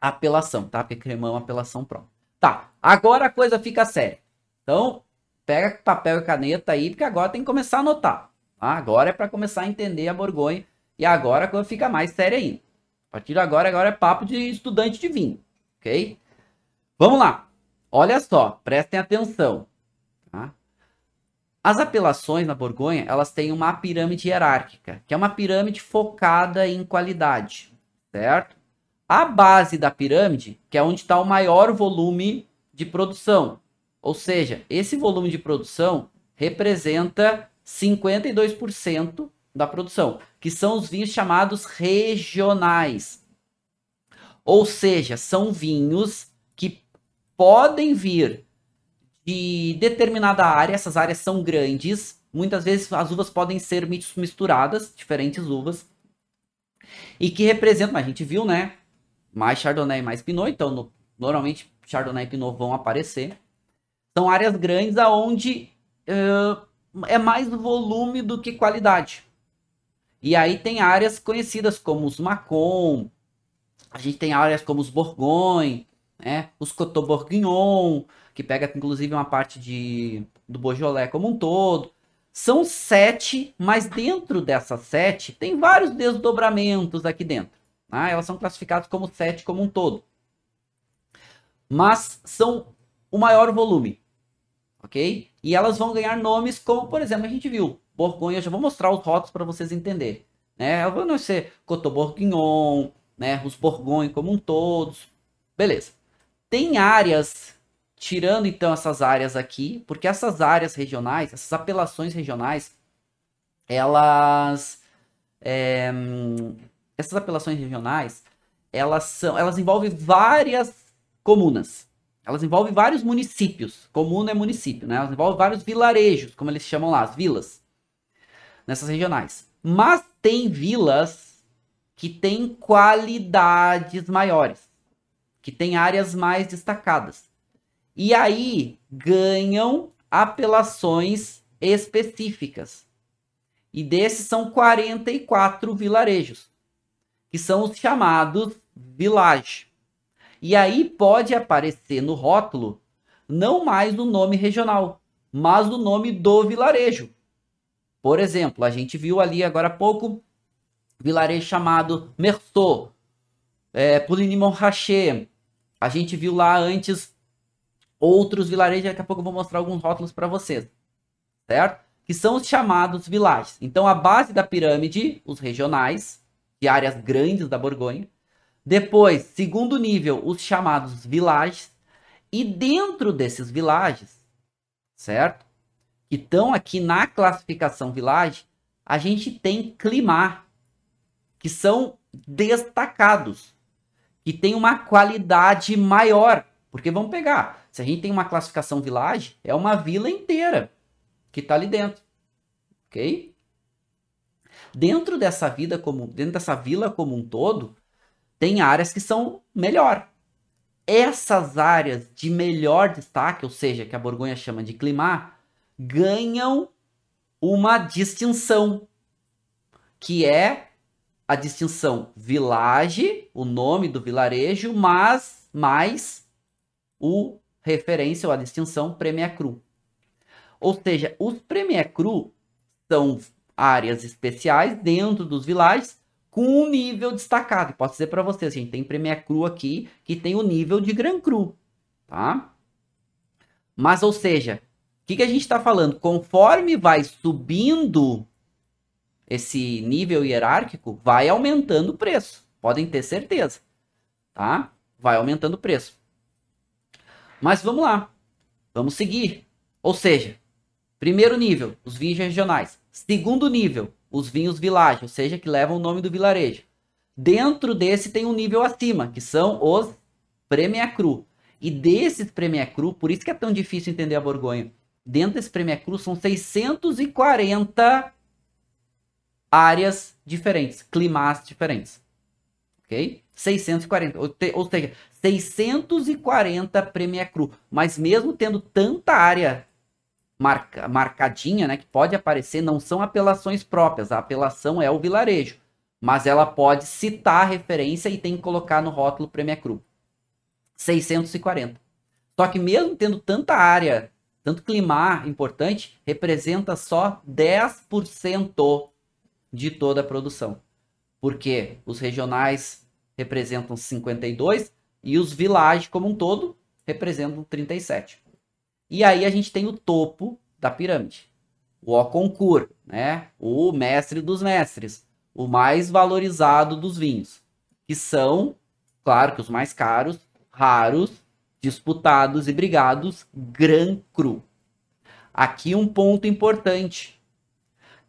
apelação, tá? Porque cremã é uma apelação própria. Tá, agora a coisa fica séria. Então, pega papel e caneta aí, porque agora tem que começar a anotar. Tá? Agora é para começar a entender a Borgonha e agora fica mais séria ainda. A partir de agora, agora é papo de estudante de vinho, ok? Vamos lá. Olha só, prestem atenção. Tá? As apelações na Borgonha, elas têm uma pirâmide hierárquica, que é uma pirâmide focada em qualidade, certo? A base da pirâmide, que é onde está o maior volume de produção. Ou seja, esse volume de produção representa 52% da produção, que são os vinhos chamados regionais. Ou seja, são vinhos que podem vir de determinada área, essas áreas são grandes, muitas vezes as uvas podem ser misturadas, diferentes uvas, e que representam, a gente viu, né? Mais Chardonnay e mais Pinot, então no, normalmente Chardonnay e Pinot vão aparecer. São áreas grandes aonde uh, é mais volume do que qualidade. E aí tem áreas conhecidas como os Macon, a gente tem áreas como os Bourgogne, né? os Coteau Bourguignon, que pega inclusive uma parte de, do Beaujolais como um todo. São sete, mas dentro dessas sete tem vários desdobramentos aqui dentro. Tá? Elas são classificadas como sete como um todo. Mas são o maior volume, ok? E elas vão ganhar nomes como, por exemplo, a gente viu, Borgonha, eu já vou mostrar os rótulos para vocês entenderem. Né? Elas vão ser Coteau Bourguignon, né? os Borgonha como um todos. Beleza. Tem áreas, tirando então essas áreas aqui, porque essas áreas regionais, essas apelações regionais, elas... É, essas apelações regionais, elas são, elas envolvem várias comunas. Elas envolvem vários municípios. Comuna é município, né? Elas envolvem vários vilarejos, como eles chamam lá, as vilas. Nessas regionais. Mas tem vilas que têm qualidades maiores, que têm áreas mais destacadas. E aí ganham apelações específicas. E desses são 44 vilarejos, que são os chamados village. E aí pode aparecer no rótulo não mais o nome regional, mas o nome do vilarejo. Por exemplo, a gente viu ali agora há pouco vilarejo chamado Merceau, é, Pouligny-Montrachet. A gente viu lá antes outros vilarejos, daqui a pouco eu vou mostrar alguns rótulos para vocês, certo? Que são os chamados vilages. Então, a base da pirâmide, os regionais, de áreas grandes da Borgonha. Depois, segundo nível, os chamados villages. E dentro desses villages, certo? Que estão aqui na classificação village, a gente tem climar, que são destacados, que tem uma qualidade maior. Porque vamos pegar, se a gente tem uma classificação village, é uma vila inteira que está ali dentro. Ok? Dentro dessa vida como dentro dessa vila como um todo, tem áreas que são melhor. Essas áreas de melhor destaque, ou seja, que a Borgonha chama de climar, ganham uma distinção, que é a distinção village, o nome do vilarejo, mas mais o referência ou a distinção Premier Cru. Ou seja, os Premier Cru são áreas especiais dentro dos villages com um nível destacado. Posso dizer para vocês, gente, tem Premier Cru aqui que tem o nível de Gran Cru, tá? Mas, ou seja, o que, que a gente está falando? Conforme vai subindo esse nível hierárquico, vai aumentando o preço. Podem ter certeza, tá? Vai aumentando o preço. Mas vamos lá. Vamos seguir. Ou seja, primeiro nível, os vinhos regionais. Segundo nível, os vinhos village, ou seja, que levam o nome do vilarejo. Dentro desse tem um nível acima, que são os Premier Cru. E desses Premier Cru, por isso que é tão difícil entender a Borgonha. Dentro desse Premier Cru são 640 áreas diferentes, climas diferentes. Ok? 640, ou, te, ou seja, 640 Premier Cru. Mas mesmo tendo tanta área marca, marcadinha, né, que pode aparecer, não são apelações próprias. A apelação é o vilarejo, mas ela pode citar a referência e tem que colocar no rótulo Premier Cru. 640. Só que mesmo tendo tanta área, tanto climar importante, representa só 10% de toda a produção. Porque os regionais representam 52 e os villages como um todo representam 37. E aí a gente tem o topo da pirâmide. O Oconcur, né? O mestre dos mestres, o mais valorizado dos vinhos, que são, claro que os mais caros, raros, disputados e brigados, Gran Cru. Aqui um ponto importante.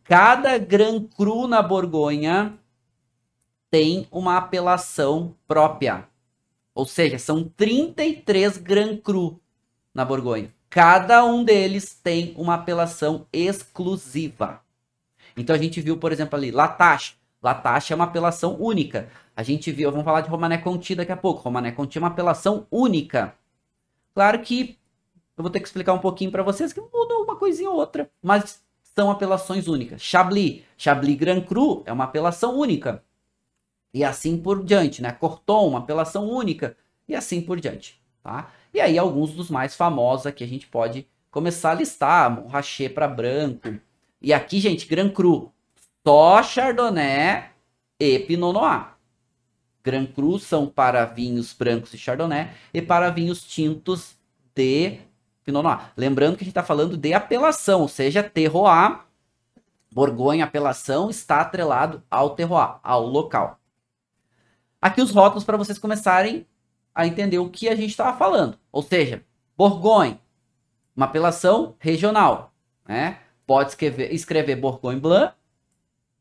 Cada Gran Cru na Borgonha tem uma apelação própria. Ou seja, são 33 Gran Cru na Borgonha. Cada um deles tem uma apelação exclusiva. Então a gente viu, por exemplo, ali, Latache. Latache é uma apelação única. A gente viu, vamos falar de Romané Conti daqui a pouco. Romané Conti é uma apelação única. Claro que eu vou ter que explicar um pouquinho para vocês que mudou uma coisinha ou outra, mas são apelações únicas. Chablis, Chablis Grand Cru é uma apelação única. E assim por diante, né? Corton, uma apelação única. E assim por diante, tá? E aí alguns dos mais famosos aqui a gente pode começar a listar, Montrachet para branco. E aqui, gente, Grand Cru, só Chardonnay e Pinot Noir. Grand Cru são para vinhos brancos e Chardonnay e para vinhos tintos de Pinot Noir. Lembrando que a gente está falando de apelação, ou seja, terroir, Borgonha apelação está atrelado ao terroir, ao local. Aqui os rótulos para vocês começarem a entender o que a gente estava falando. Ou seja, Borgonha, uma apelação regional. Né? Pode escrever, escrever Bourgogne Blanc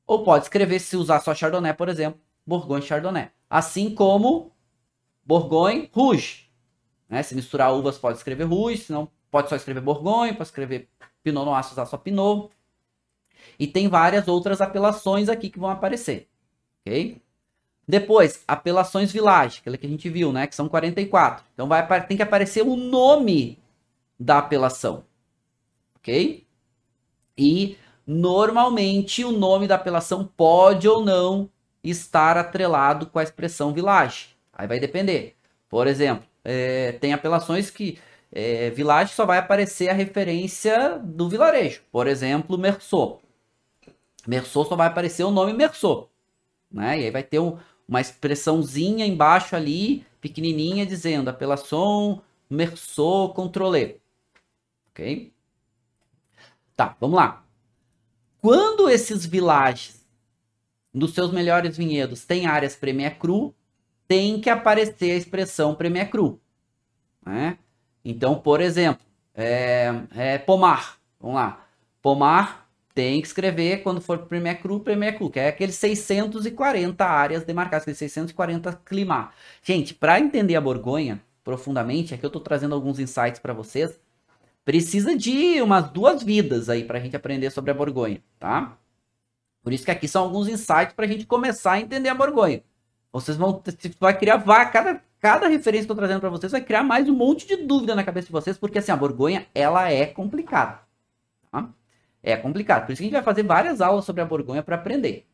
ou pode escrever, se usar só Chardonnay, por exemplo, Bourgogne Chardonnay. Assim como Bourgogne Rouge. Né? Se misturar uvas, pode escrever Rouge, senão pode só escrever Bourgogne, pode escrever Pinot Noir, se usar só Pinot. E tem várias outras apelações aqui que vão aparecer. Ok? Depois, apelações village, aquela que a gente viu, né? Que são 44. Então vai, tem que aparecer o nome da apelação. Ok? E normalmente o nome da apelação pode ou não estar atrelado com a expressão village. Aí vai depender. Por exemplo, é, tem apelações que é, village só vai aparecer a referência do vilarejo. Por exemplo, Merceau. Merceau só vai aparecer o nome Merceau. Né? E aí vai ter um, uma expressãozinha embaixo ali, pequenininha, dizendo apelação Merceau contrôlé. Ok? Tá, vamos lá. Quando esses villages nos seus melhores vinhedos têm áreas Premier Cru, tem que aparecer a expressão Premier Cru. Né? Então, por exemplo, é, é pomar. Vamos lá. Pomar tem que escrever quando for Premier Cru, Premier Cru, que é aqueles 640 áreas demarcadas, aqueles 640 climar. Gente, para entender a Borgonha profundamente, aqui eu estou trazendo alguns insights para vocês. Precisa de umas duas vidas aí para a gente aprender sobre a Borgonha, tá? Por isso que aqui são alguns insights para a gente começar a entender a Borgonha. Vocês vão vai criar cada cada referência que eu tô trazendo para vocês vai criar mais um monte de dúvida na cabeça de vocês, porque assim a Borgonha ela é complicada. É complicado. Por isso que a gente vai fazer várias aulas sobre a Borgonha para aprender.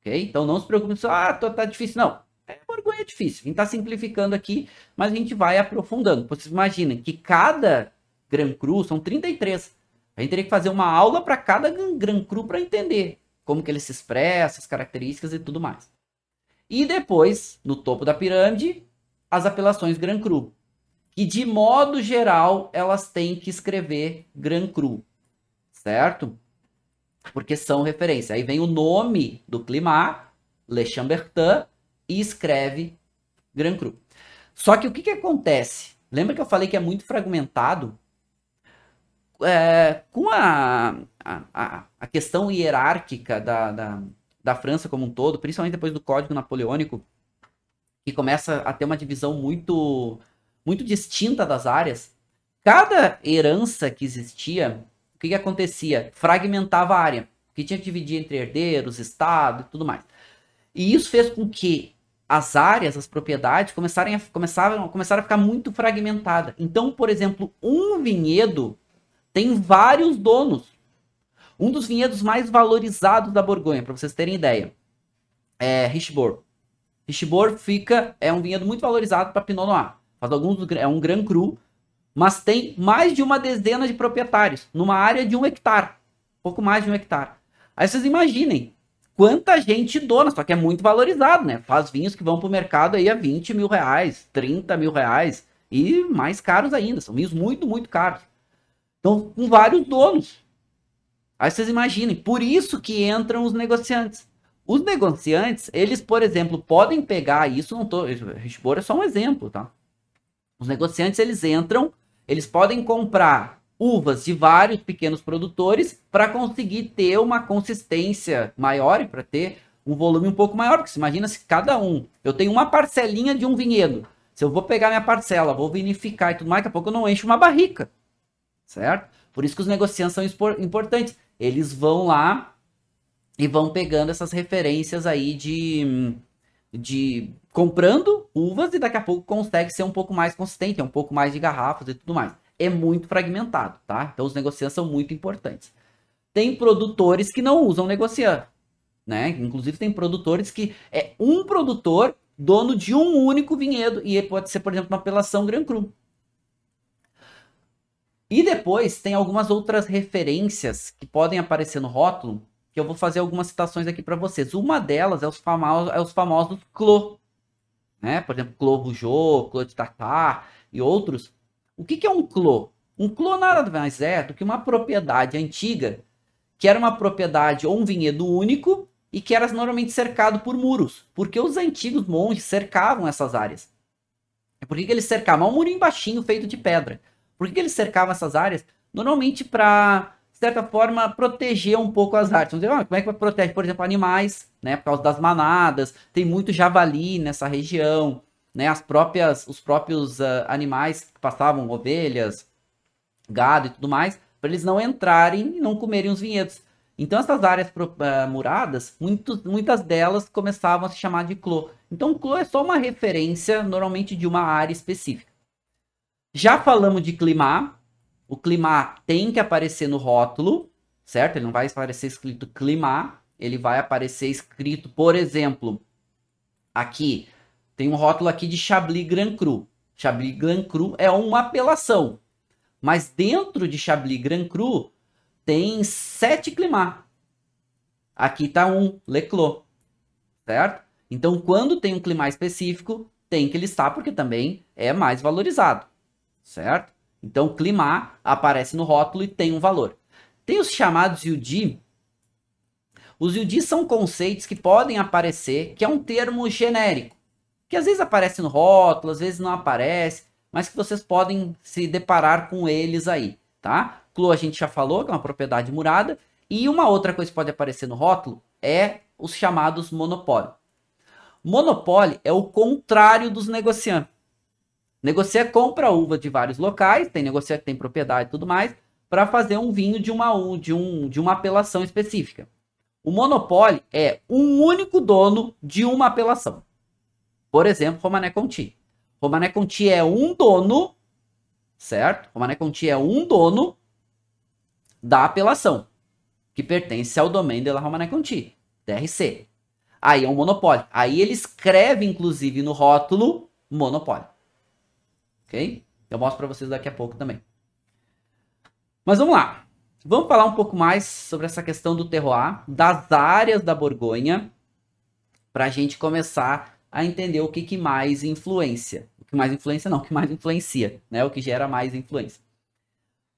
Ok? Então não se preocupe só, ah, tá difícil. Não. É, a Borgonha é difícil. A gente está simplificando aqui, mas a gente vai aprofundando. Vocês imaginem que cada Gran Cru são 33. A gente teria que fazer uma aula para cada Gran Cru para entender como que ele se expressa, as características e tudo mais. E depois, no topo da pirâmide, as apelações Gran Cru. Que de modo geral elas têm que escrever Gran Cru certo? Porque são referência. Aí vem o nome do Climar, Le Chambertin, e escreve Grand Cru. Só que o que, que acontece? Lembra que eu falei que é muito fragmentado? É, com a, a, a questão hierárquica da, da, da França como um todo, principalmente depois do Código Napoleônico, que começa a ter uma divisão muito, muito distinta das áreas, cada herança que existia que, que acontecia? Fragmentava a área, que tinha que dividir entre herdeiros, estado e tudo mais. E isso fez com que as áreas, as propriedades começarem a, começaram, começaram a ficar muito fragmentadas. Então, por exemplo, um vinhedo tem vários donos. Um dos vinhedos mais valorizados da Borgonha, para vocês terem ideia, é Richebourg. Richebourg fica é um vinhedo muito valorizado para Pinot Noir. Faz alguns é um Grand Cru mas tem mais de uma dezena de proprietários, numa área de um hectare, pouco mais de um hectare. Aí vocês imaginem quanta gente dona, só que é muito valorizado, né? Faz vinhos que vão para o mercado aí a 20 mil reais, 30 mil reais e mais caros ainda, são vinhos muito, muito caros. Então, com vários donos. Aí vocês imaginem, por isso que entram os negociantes. Os negociantes, eles, por exemplo, podem pegar isso, não tô, Richbor é só um exemplo, tá? Os negociantes, eles entram eles podem comprar uvas de vários pequenos produtores para conseguir ter uma consistência maior e para ter um volume um pouco maior. Porque você imagina se cada um, eu tenho uma parcelinha de um vinhedo. Se eu vou pegar minha parcela, vou vinificar e tudo mais, daqui a pouco eu não encho uma barrica. Certo? Por isso que os negociantes são importantes. Eles vão lá e vão pegando essas referências aí de, de comprando uvas e daqui a pouco consegue ser um pouco mais consistente, é um pouco mais de garrafas e tudo mais. É muito fragmentado, tá? Então os negociantes são muito importantes. Tem produtores que não usam negociante, né? Inclusive tem produtores que é um produtor dono de um único vinhedo e pode ser, por exemplo, uma apelação Gran Cru. E depois tem algumas outras referências que podem aparecer no rótulo, que eu vou fazer algumas citações aqui para vocês. Uma delas é os famosos, é os famosos CLO, né? Por exemplo, Clos Rougeot, Clos de Tartar e outros. O que, que é um Clos? Um Clos nada mais é do que uma propriedade antiga, que era uma propriedade ou um vinhedo único e que era normalmente cercado por muros, porque os antigos monges cercavam essas áreas. Por que, que eles cercavam? Um murinho baixinho feito de pedra. Por que, que eles cercavam essas áreas? Normalmente para, certa forma, proteger um pouco as áreas. Vamos ah, como é que vai proteger, por exemplo, animais, né? Por causa das manadas, tem muito javali nessa região, né? As próprias, os próprios uh, animais que passavam, ovelhas, gado e tudo mais, para eles não entrarem e não comerem os vinhedos. Então essas áreas uh, muradas, muito, muitas delas começavam a se chamar de clô. Então clô é só uma referência, normalmente de uma área específica. Já falamos de clima. O clima tem que aparecer no rótulo, certo? Ele não vai aparecer escrito clima, ele vai aparecer escrito, por exemplo, aqui tem um rótulo aqui de Chablis Grand Cru. Chablis Grand Cru é uma apelação. Mas dentro de Chablis Grand Cru tem sete climat. Aqui está um Leclos, certo? Então, quando tem um clima específico, tem que listar porque também é mais valorizado, certo? Então, clima aparece no rótulo e tem um valor. Tem os chamados UD. Os UD são conceitos que podem aparecer, que é um termo genérico, que às vezes aparece no rótulo, às vezes não aparece, mas que vocês podem se deparar com eles aí, tá? Clo a gente já falou, que é uma propriedade murada. E uma outra coisa que pode aparecer no rótulo é os chamados monopólio. Monopólio é o contrário dos negociantes. Negocia compra uva de vários locais, tem negociante que tem propriedade e tudo mais, para fazer um vinho de uma, de, um, de uma apelação específica. O monopólio é um único dono de uma apelação. Por exemplo, Romané Conti. Romané Conti é um dono, certo? Romané Conti é um dono da apelação, que pertence ao domain de la Romane Conti, DRC. Aí é um monopólio. Aí ele escreve, inclusive, no rótulo, monopólio. Ok? Eu mostro para vocês daqui a pouco também. Mas vamos lá. Vamos falar um pouco mais sobre essa questão do terroir, das áreas da Borgonha, para a gente começar a entender o que, que mais influencia. O que mais influencia, não, o que mais influencia, né? O que gera mais influência.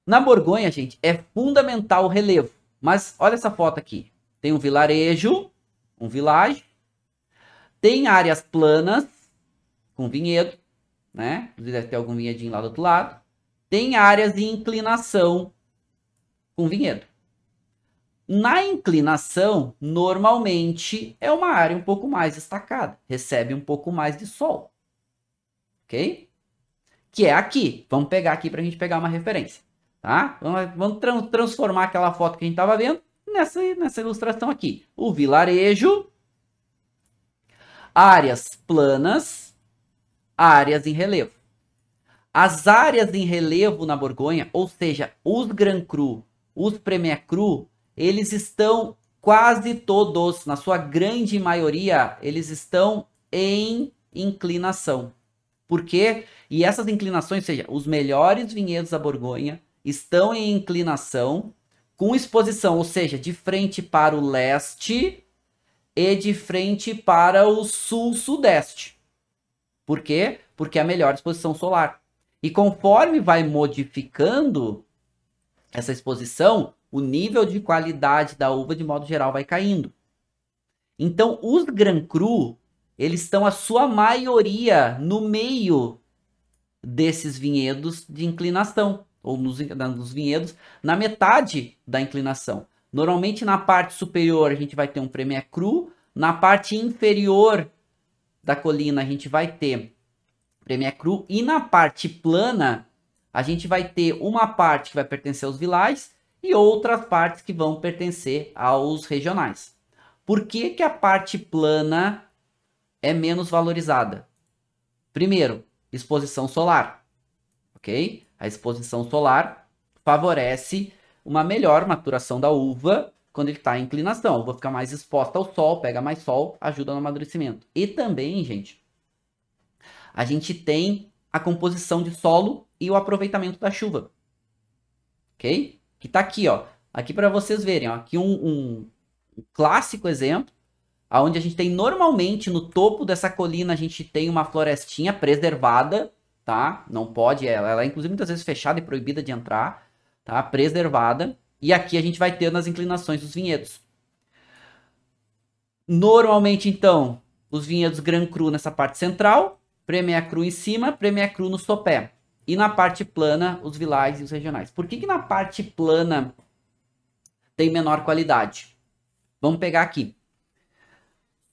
Na Borgonha, gente, é fundamental o relevo. Mas olha essa foto aqui. Tem um vilarejo, um vilage. Tem áreas planas, com vinhedo, né? Deve ter algum vinhedinho lá do outro lado. Tem áreas de inclinação, com vinhedo. Na inclinação, normalmente é uma área um pouco mais destacada, recebe um pouco mais de sol. Ok? Que é aqui. Vamos pegar aqui para a gente pegar uma referência. Tá? Vamos, vamos transformar aquela foto que a gente estava vendo nessa, nessa ilustração aqui. O vilarejo, áreas planas, áreas em relevo. As áreas em relevo na Borgonha, ou seja, os Grand Cru, os Premier Cru, eles estão quase todos, na sua grande maioria, eles estão em inclinação. Por quê? E essas inclinações, ou seja, os melhores vinhedos da Borgonha, estão em inclinação com exposição, ou seja, de frente para o leste e de frente para o sul-sudeste. Por quê? Porque é a melhor exposição solar. E conforme vai modificando essa exposição, o nível de qualidade da uva, de modo geral, vai caindo. Então, os Gran Cru, eles estão, a sua maioria, no meio desses vinhedos de inclinação ou nos, nos vinhedos, na metade da inclinação. Normalmente na parte superior a gente vai ter um Premier Cru, na parte inferior da colina a gente vai ter Premier Cru e na parte plana a gente vai ter uma parte que vai pertencer aos vilages e outras partes que vão pertencer aos regionais. Por que, que a parte plana é menos valorizada? Primeiro, exposição solar, ok? A exposição solar favorece uma melhor maturação da uva quando ele está em inclinação. A uva fica mais exposta ao sol, pega mais sol, ajuda no amadurecimento. E também, gente, a gente tem a composição de solo e o aproveitamento da chuva. Ok? Que está aqui, ó. Aqui para vocês verem, ó. Aqui um, um, um clássico exemplo Aonde a gente tem normalmente no topo dessa colina a gente tem uma florestinha preservada, tá? Não pode, ela, ela é inclusive muitas vezes fechada e proibida de entrar, tá? Preservada. E aqui a gente vai ter nas inclinações dos vinhedos. Normalmente, então, os vinhedos Gran Cru nessa parte central, Premier Cru em cima, Premier Cru no sopé. E na parte plana, os vilais e os regionais. Por que, que na parte plana tem menor qualidade? Vamos pegar aqui.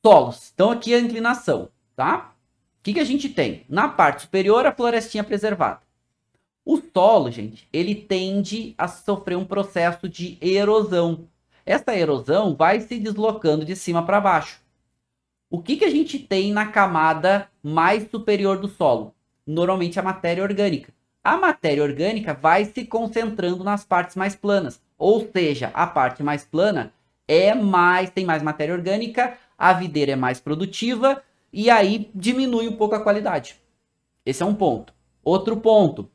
Solos. Então aqui é a inclinação, tá? O que, que a gente tem? Na parte superior, a florestinha preservada. O solo, gente, ele tende a sofrer um processo de erosão. Essa erosão vai se deslocando de cima para baixo. O que, que a gente tem na camada mais superior do solo? Normalmente a matéria orgânica. A matéria orgânica vai se concentrando nas partes mais planas. Ou seja, a parte mais plana é mais, tem mais matéria orgânica, a videira é mais produtiva e aí diminui um pouco a qualidade. Esse é um ponto. Outro ponto.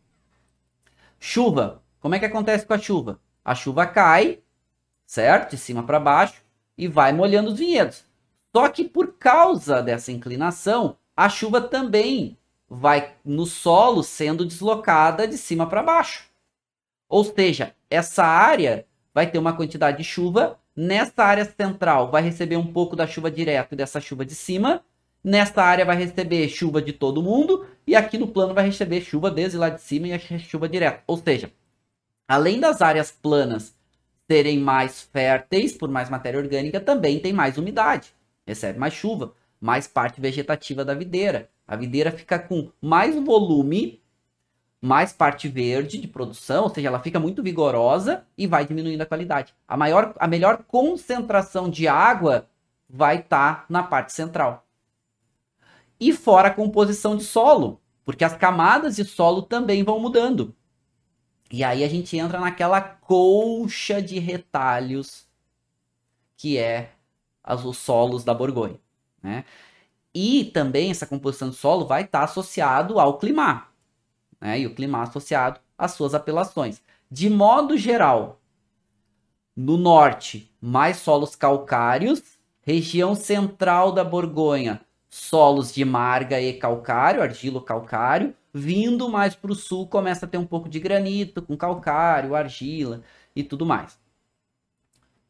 Chuva. Como é que acontece com a chuva? A chuva cai, certo? De cima para baixo e vai molhando os vinhedos. Só que por causa dessa inclinação, a chuva também vai no solo sendo deslocada de cima para baixo. Ou seja, essa área vai ter uma quantidade de chuva, nessa área central vai receber um pouco da chuva direto e dessa chuva de cima, nessa área vai receber chuva de todo mundo e aqui no plano vai receber chuva desde lá de cima e a chuva direta. Ou seja, além das áreas planas serem mais férteis por mais matéria orgânica, também tem mais umidade, recebe mais chuva, mais parte vegetativa da videira. A videira fica com mais volume, mais parte verde de produção, ou seja, ela fica muito vigorosa e vai diminuindo a qualidade. A, maior, a melhor concentração de água vai estar tá na parte central. E fora a composição de solo, porque as camadas de solo também vão mudando. E aí a gente entra naquela colcha de retalhos que é as, os solos da Borgonha. Né? E também essa composição de solo vai estar tá associado ao clima, né? E o clima associado às suas apelações. De modo geral, no norte, mais solos calcários, região central da Borgonha, solos de marga e calcário, argilo calcário, vindo mais para o sul começa a ter um pouco de granito com calcário, argila e tudo mais.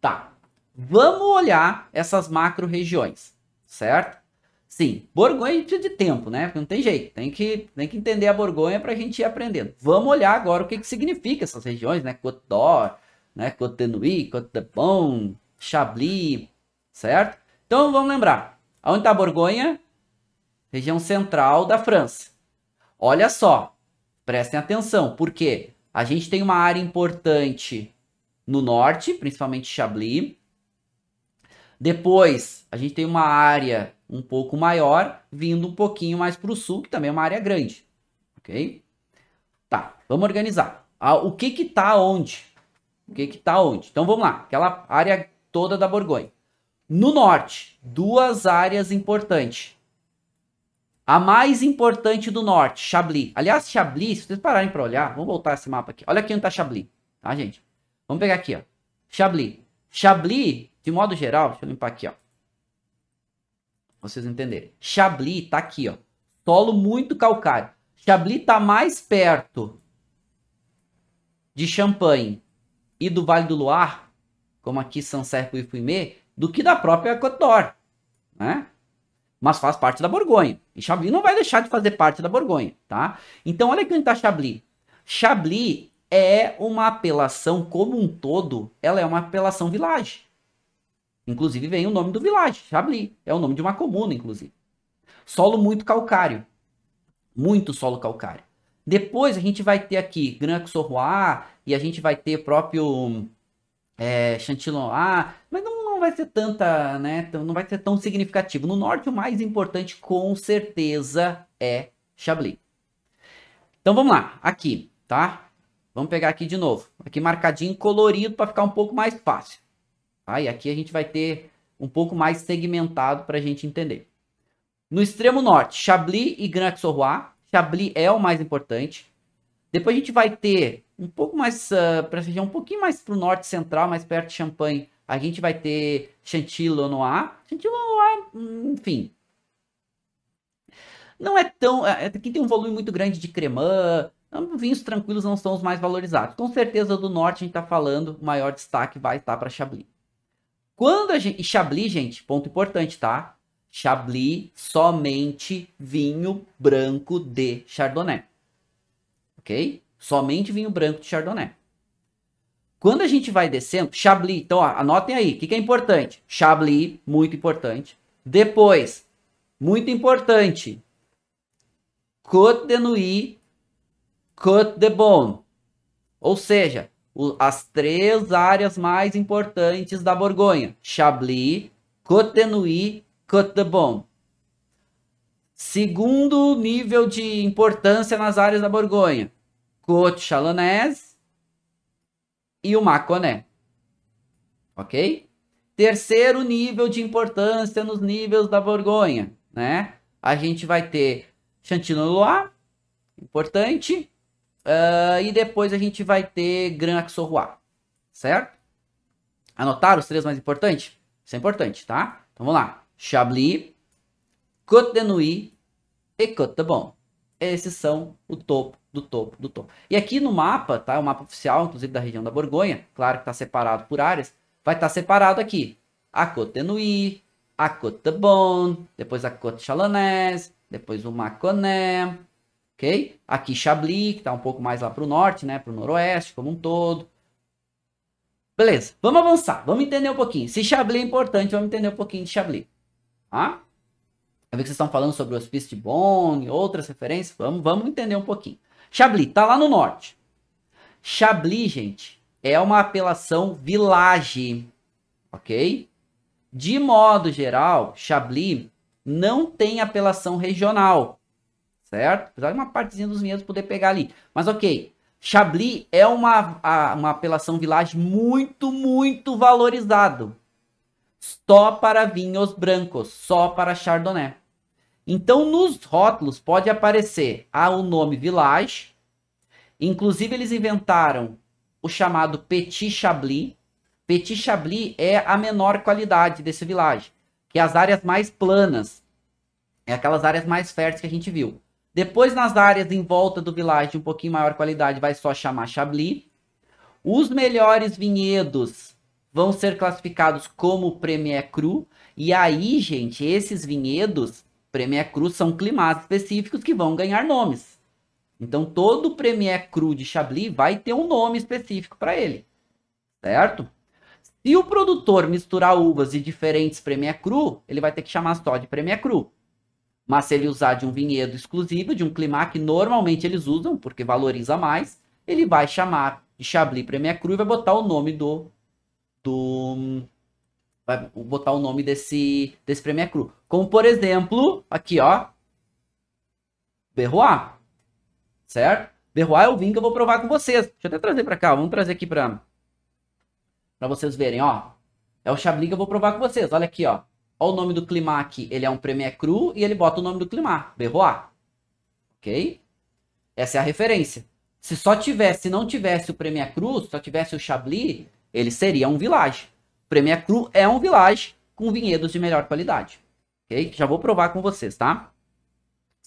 Tá. Vamos olhar essas macro regiões, certo? Sim, Borgonha precisa de tempo, né? Não tem jeito, tem que, tem que entender a Borgonha para a gente ir aprendendo. Vamos olhar agora o que, que significa essas regiões, né? Côte d'Or, né? Côte de Nuit, Côte de Bon, Chablis, certo? Então vamos lembrar, onde está a Borgonha? Região central da França. Olha só, prestem atenção, porque a gente tem uma área importante no norte, principalmente Chablis. Depois, a gente tem uma área um pouco maior, vindo um pouquinho mais para o sul, que também é uma área grande. Ok? Tá, vamos organizar. Ah, o que que tá onde? O que que tá onde? Então vamos lá, aquela área toda da Borgonha. No norte, duas áreas importantes. A mais importante do norte, Chablis. Aliás, Chablis, se vocês pararem para olhar, vamos voltar esse mapa aqui. Olha aqui onde tá Chablis, tá, gente? Vamos pegar aqui, ó. Chablis. Chablis, de modo geral, deixa eu limpar aqui, ó vocês entenderem. Chablis tá aqui, ó. Solo muito calcário. Chablis tá mais perto de Champagne e do Vale do Loire, como aqui Sancerre e Fumé, do que da própria Côte d'Or, né? Mas faz parte da Borgonha. E Chablis não vai deixar de fazer parte da Borgonha, tá? Então olha onde tá Chablis. Chablis é uma apelação como um todo, ela é uma apelação village. Inclusive vem o nome do village, Chablis. É o nome de uma comuna, inclusive. Solo muito calcário. Muito solo calcário. Depois a gente vai ter aqui Gran Xorois e a gente vai ter próprio é, Chantilly, mas não, não vai ser tanta, né? Não vai ser tão significativo. No norte, o mais importante, com certeza, é Chablis. Então vamos lá, aqui, tá? Vamos pegar aqui de novo. Aqui marcadinho colorido para ficar um pouco mais fácil. Tá? E aqui a gente vai ter um pouco mais segmentado para a gente entender. No extremo norte, Chablis e Grand Xorois. Chablis é o mais importante. Depois a gente vai ter um pouco mais, uh, para região um pouquinho mais para o norte central, mais perto de Champagne, a gente vai ter Chantilly Noir. Chantilly Noir, hum, enfim. Não é tão. É, aqui tem um volume muito grande de cremã. Vinhos tranquilos não são os mais valorizados. Com certeza do norte a gente está falando, o maior destaque vai estar para Chablis. Quando a gente. E Chablis, gente, ponto importante, tá? Chablis somente vinho branco de Chardonnay. Ok? Somente vinho branco de Chardonnay. Quando a gente vai descendo, Chablis, então ó, anotem aí, o que, que é importante? Chablis, muito importante. Depois, muito importante, Côte de Nuit, Côte de Bon. Ou seja, o, as três áreas mais importantes da Borgonha: Chablis, Côte de Nuit, Côte de Bon. Segundo nível de importância nas áreas da Borgonha: Côte Chalonnaise e o Mâconnais. Ok? Terceiro nível de importância nos níveis da Borgonha, né? A gente vai ter Chantilly-Loire, importante, uh, e depois a gente vai ter Grand Axorrois, certo? Anotaram os três mais importantes? Isso é importante, tá? Então vamos lá. Chablis, Côte de Nuit e Côte de Bon. Esses são o topo do topo do topo. E aqui no mapa, tá? O mapa oficial, inclusive da região da Borgonha, claro que está separado por áreas, vai estar tá separado aqui a Côte de Nuit, a Côte de Bon, depois a Côte Chalonnaise, depois o Mâconnais, ok? Aqui Chablis, que está um pouco mais lá para o norte, né? Para o noroeste como um todo. Beleza, vamos avançar, vamos entender um pouquinho. Se Chablis é importante, vamos entender um pouquinho de Chablis. Tá? Eu vi que vocês estão falando sobre o hospício de Bonn e outras referências. Vamos, vamos entender um pouquinho. Chablis, tá lá no norte. Chablis, gente, é uma apelação village, ok? De modo geral, Chablis não tem apelação regional, certo? Apesar de uma partezinha dos vinhedos poder pegar ali. Mas ok, Chablis é uma, uma apelação village muito, muito valorizado. Só para vinhos brancos, só para Chardonnay. Então, nos rótulos pode aparecer ah, o nome Village. Inclusive, eles inventaram o chamado Petit Chablis. Petit Chablis é a menor qualidade desse Village, que é as áreas mais planas. É aquelas áreas mais férteis que a gente viu. Depois, nas áreas em volta do Village, um pouquinho maior qualidade, vai só chamar Chablis. Os melhores vinhedos vão ser classificados como Premier Cru. E aí, gente, esses vinhedos Premier Cru são climates específicos que vão ganhar nomes. Então, todo Premier Cru de Chablis vai ter um nome específico para ele. Certo? Se o produtor misturar uvas de diferentes Premier Cru, ele vai ter que chamar só de Premier Cru. Mas se ele usar de um vinhedo exclusivo, de um climat que normalmente eles usam, porque valoriza mais, ele vai chamar de Chablis Premier Cru e vai botar o nome do, do, vai botar o nome desse, desse Premier Cru. Como, por exemplo, aqui, ó. Berrois. Certo? Berrois é o vinho que eu vou provar com vocês. Deixa eu até trazer para cá. Vamos trazer aqui para para vocês verem, ó. É o Chablis que eu vou provar com vocês. Olha aqui, ó. Olha o nome do climat aqui. Ele é um Premier Cru e ele bota o nome do climat. Berrois. Ok? Essa é a referência. Se só tivesse, se não tivesse o Premier Cru, se só tivesse o Chablis, ele seria um village. Premier Cru é um village com vinhedos de melhor qualidade. Ok? Já vou provar com vocês, tá?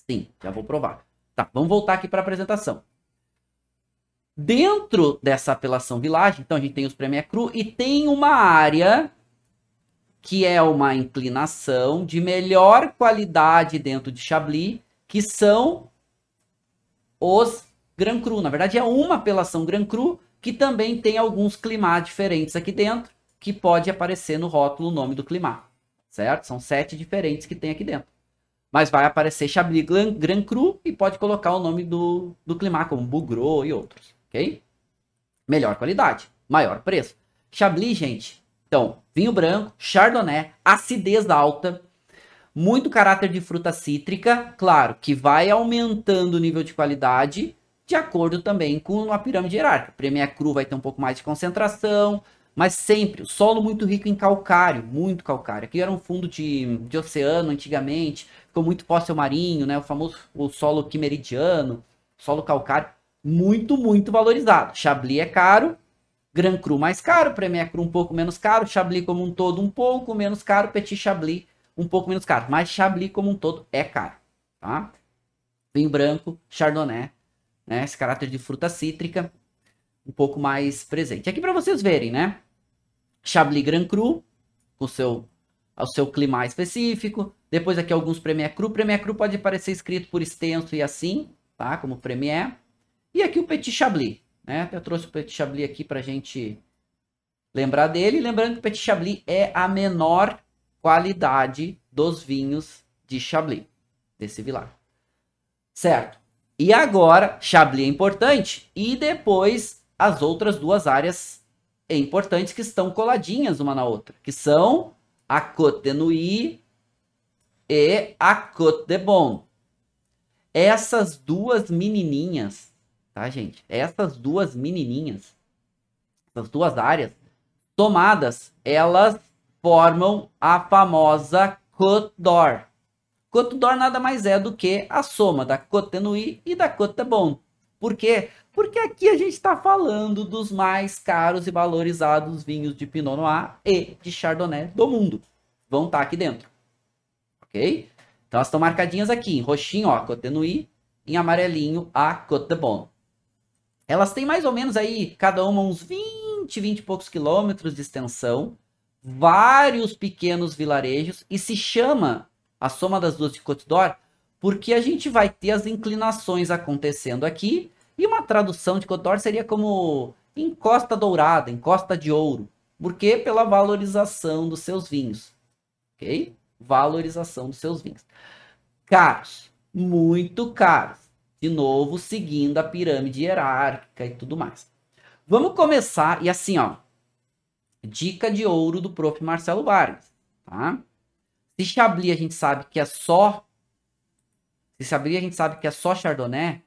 Sim, já vou provar. Tá, vamos voltar aqui para a apresentação. Dentro dessa apelação village, então a gente tem os Premier Cru e tem uma área que é uma inclinação de melhor qualidade dentro de Chablis, que são os Grand Cru. Na verdade, é uma apelação Grand Cru que também tem alguns climates diferentes aqui dentro que pode aparecer no rótulo o nome do clima, certo? São sete diferentes que tem aqui dentro. Mas vai aparecer Chablis Grand Cru e pode colocar o nome do, do clima, como Bougros e outros, ok? Melhor qualidade, maior preço. Chablis, gente, então, vinho branco, Chardonnay, acidez alta, muito caráter de fruta cítrica, claro, que vai aumentando o nível de qualidade de acordo também com a pirâmide hierárquica. Premier Cru vai ter um pouco mais de concentração, mas sempre, solo muito rico em calcário, muito calcário. Aqui era um fundo de, de oceano antigamente, ficou muito fóssil marinho, né? O famoso o solo quimeridiano, solo calcário, muito, muito valorizado. Chablis é caro, Grand Cru mais caro, Premier Cru um pouco menos caro, Chablis como um todo um pouco menos caro, Petit Chablis um pouco menos caro. Mas Chablis como um todo é caro, tá? Vinho branco, Chardonnay, né? Esse caráter de fruta cítrica um pouco mais presente. Aqui para vocês verem, né? Chablis Grand Cru, com seu, o seu clima específico. Depois aqui alguns Premier Cru. Premier Cru pode aparecer escrito por extenso e assim, tá? Como Premier. E aqui o Petit Chablis, né? Eu trouxe o Petit Chablis aqui pra gente lembrar dele. Lembrando que o Petit Chablis é a menor qualidade dos vinhos de Chablis, desse vilar. Certo. E agora, Chablis é importante e depois as outras duas áreas importantes que estão coladinhas uma na outra, que são a Côte de Nuit e a Côte de Bon. Essas duas menininhas, tá, gente? Essas duas menininhas, essas duas áreas, tomadas, elas formam a famosa Côte d'Or. Côte d'Or nada mais é do que a soma da Côte de Nuit e da Côte de Bon. Por quê? Porque aqui a gente está falando dos mais caros e valorizados vinhos de Pinot Noir e de Chardonnay do mundo. Vão estar tá aqui dentro. Ok? Então elas estão marcadinhas aqui. Em roxinho, ó, Côte de Nuit. Em amarelinho, a Côte de Bon. Elas têm mais ou menos aí, cada uma uns 20, 20 e poucos quilômetros de extensão. Vários pequenos vilarejos. E se chama a soma das duas de Côte d'Or porque a gente vai ter as inclinações acontecendo aqui e uma tradução de Cotor seria como encosta dourada, encosta de ouro. Por quê? Pela valorização dos seus vinhos. Ok? Valorização dos seus vinhos. Caros, muito caros. De novo, seguindo a pirâmide hierárquica e tudo mais. Vamos começar, e assim, ó. Dica de ouro do prof. Marcelo Vargas. Tá? Se Chablis a gente sabe que é só. Se Chablis a gente sabe que é só Chardonnay,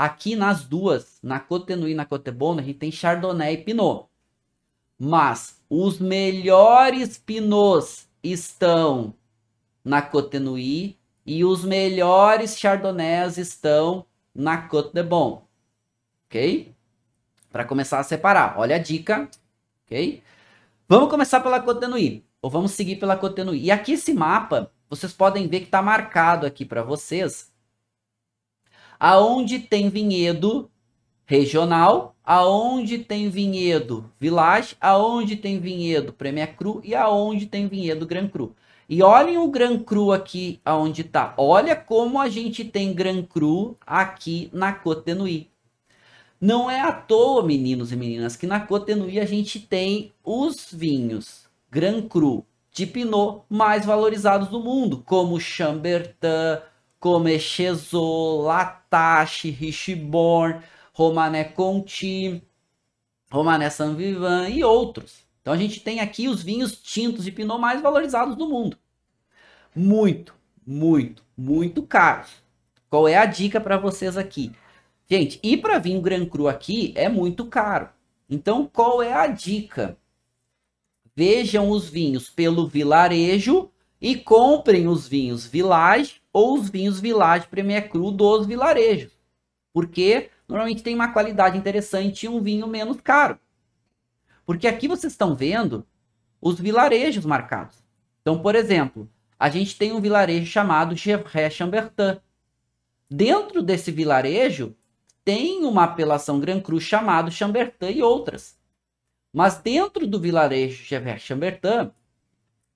Aqui nas duas, na Côte e na Côte a gente tem Chardonnay e Pinot. Mas os melhores Pinots estão na Côte e os melhores Chardonnays estão na Côte de Bon. Ok? Para começar a separar. Olha a dica. Ok? Vamos começar pela Côte de Nuit. Ou vamos seguir pela Côte de Nuit. E aqui esse mapa, vocês podem ver que está marcado aqui para vocês aonde tem vinhedo regional, aonde tem vinhedo village, aonde tem vinhedo Premier Cru e aonde tem vinhedo Gran Cru. E olhem o Gran Cru aqui aonde tá. Olha como a gente tem Gran Cru aqui na Nuit. Não é à toa, meninos e meninas, que na Nuit a gente tem os vinhos Gran Cru de Pinot mais valorizados do mundo, como Chambertin, como Echezot, Latache, Richborn, Romané Conti, Romané Saint Vivant e outros. Então a gente tem aqui os vinhos tintos de Pinot mais valorizados do mundo. Muito, muito, muito caros. Qual é a dica para vocês aqui? Gente, ir para vinho Gran Cru aqui é muito caro. Então, qual é a dica? Vejam os vinhos pelo vilarejo e comprem os vinhos Village ou os vinhos Village Premier Cru dos vilarejos. Porque normalmente tem uma qualidade interessante e um vinho menos caro. Porque aqui vocês estão vendo os vilarejos marcados. Então, por exemplo, a gente tem um vilarejo chamado Gevrey Chambertin. Dentro desse vilarejo tem uma apelação Grand Cru chamado Chambertin e outras. Mas dentro do vilarejo Gevrey Chambertin,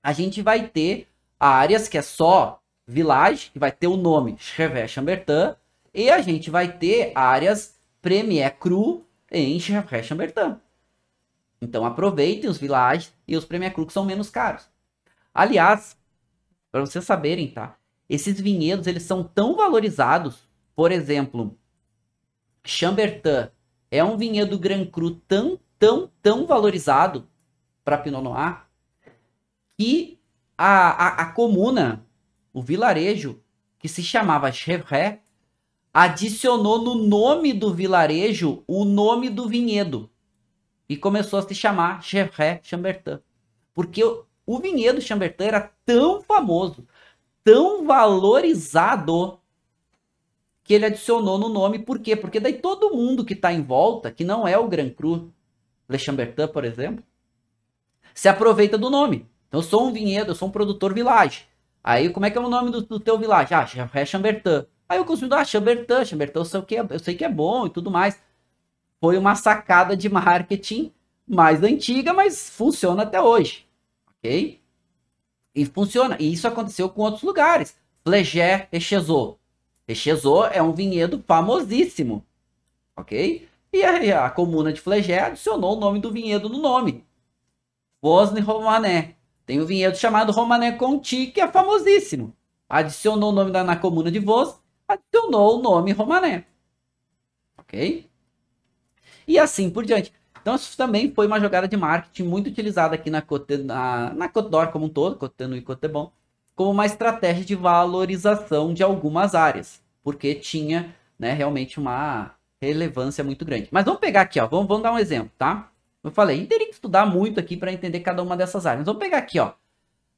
a gente vai ter áreas que é só Village, que vai ter o nome Chevet Chambertin, e a gente vai ter áreas Premier Cru em Chevet Chambertin. Então aproveitem os Village e os Premier Cru que são menos caros. Aliás, para vocês saberem, tá? Esses vinhedos eles são tão valorizados, por exemplo, Chambertin é um vinhedo Grand Cru tão, tão, tão valorizado para Pinot Noir que a, a, a comuna o vilarejo, que se chamava Chevré, adicionou no nome do vilarejo o nome do vinhedo e começou a se chamar Chevré Chambertin. Porque o, vinhedo Chambertin era tão famoso, tão valorizado, que ele adicionou no nome. Por quê? Porque daí todo mundo que está em volta, que não é o Gran Cru, Le Chambertin, por exemplo, se aproveita do nome. Então, eu sou um vinhedo, eu sou um produtor village. Aí, como é que é o nome do, do teu village? Ah, é Chambertin. Aí o consumidor, ah, Chambertin, Chambertin, eu sei, que é, eu sei que é bom e tudo mais. Foi uma sacada de marketing mais antiga, mas funciona até hoje. Ok? E funciona. E isso aconteceu com outros lugares. Flegé Echezot. Echezot é um vinhedo famosíssimo. Ok? E a, a comuna de Flegé adicionou o nome do vinhedo no nome. Vosne Romané. Tem um vinhedo chamado Romané Conti, que é famosíssimo. Adicionou o nome da, na comuna de Vos, adicionou o nome Romané. Ok? E assim por diante. Então, isso também foi uma jogada de marketing muito utilizada aqui na Côte, na, na Côte d'Or como um todo, Côte e Côte Bon, como uma estratégia de valorização de algumas áreas, porque tinha né, realmente uma relevância muito grande. Mas vamos pegar aqui, ó, vamos, vamos dar um exemplo, tá? Eu falei, teria que estudar muito aqui para entender cada uma dessas áreas. Vamos pegar aqui, ó,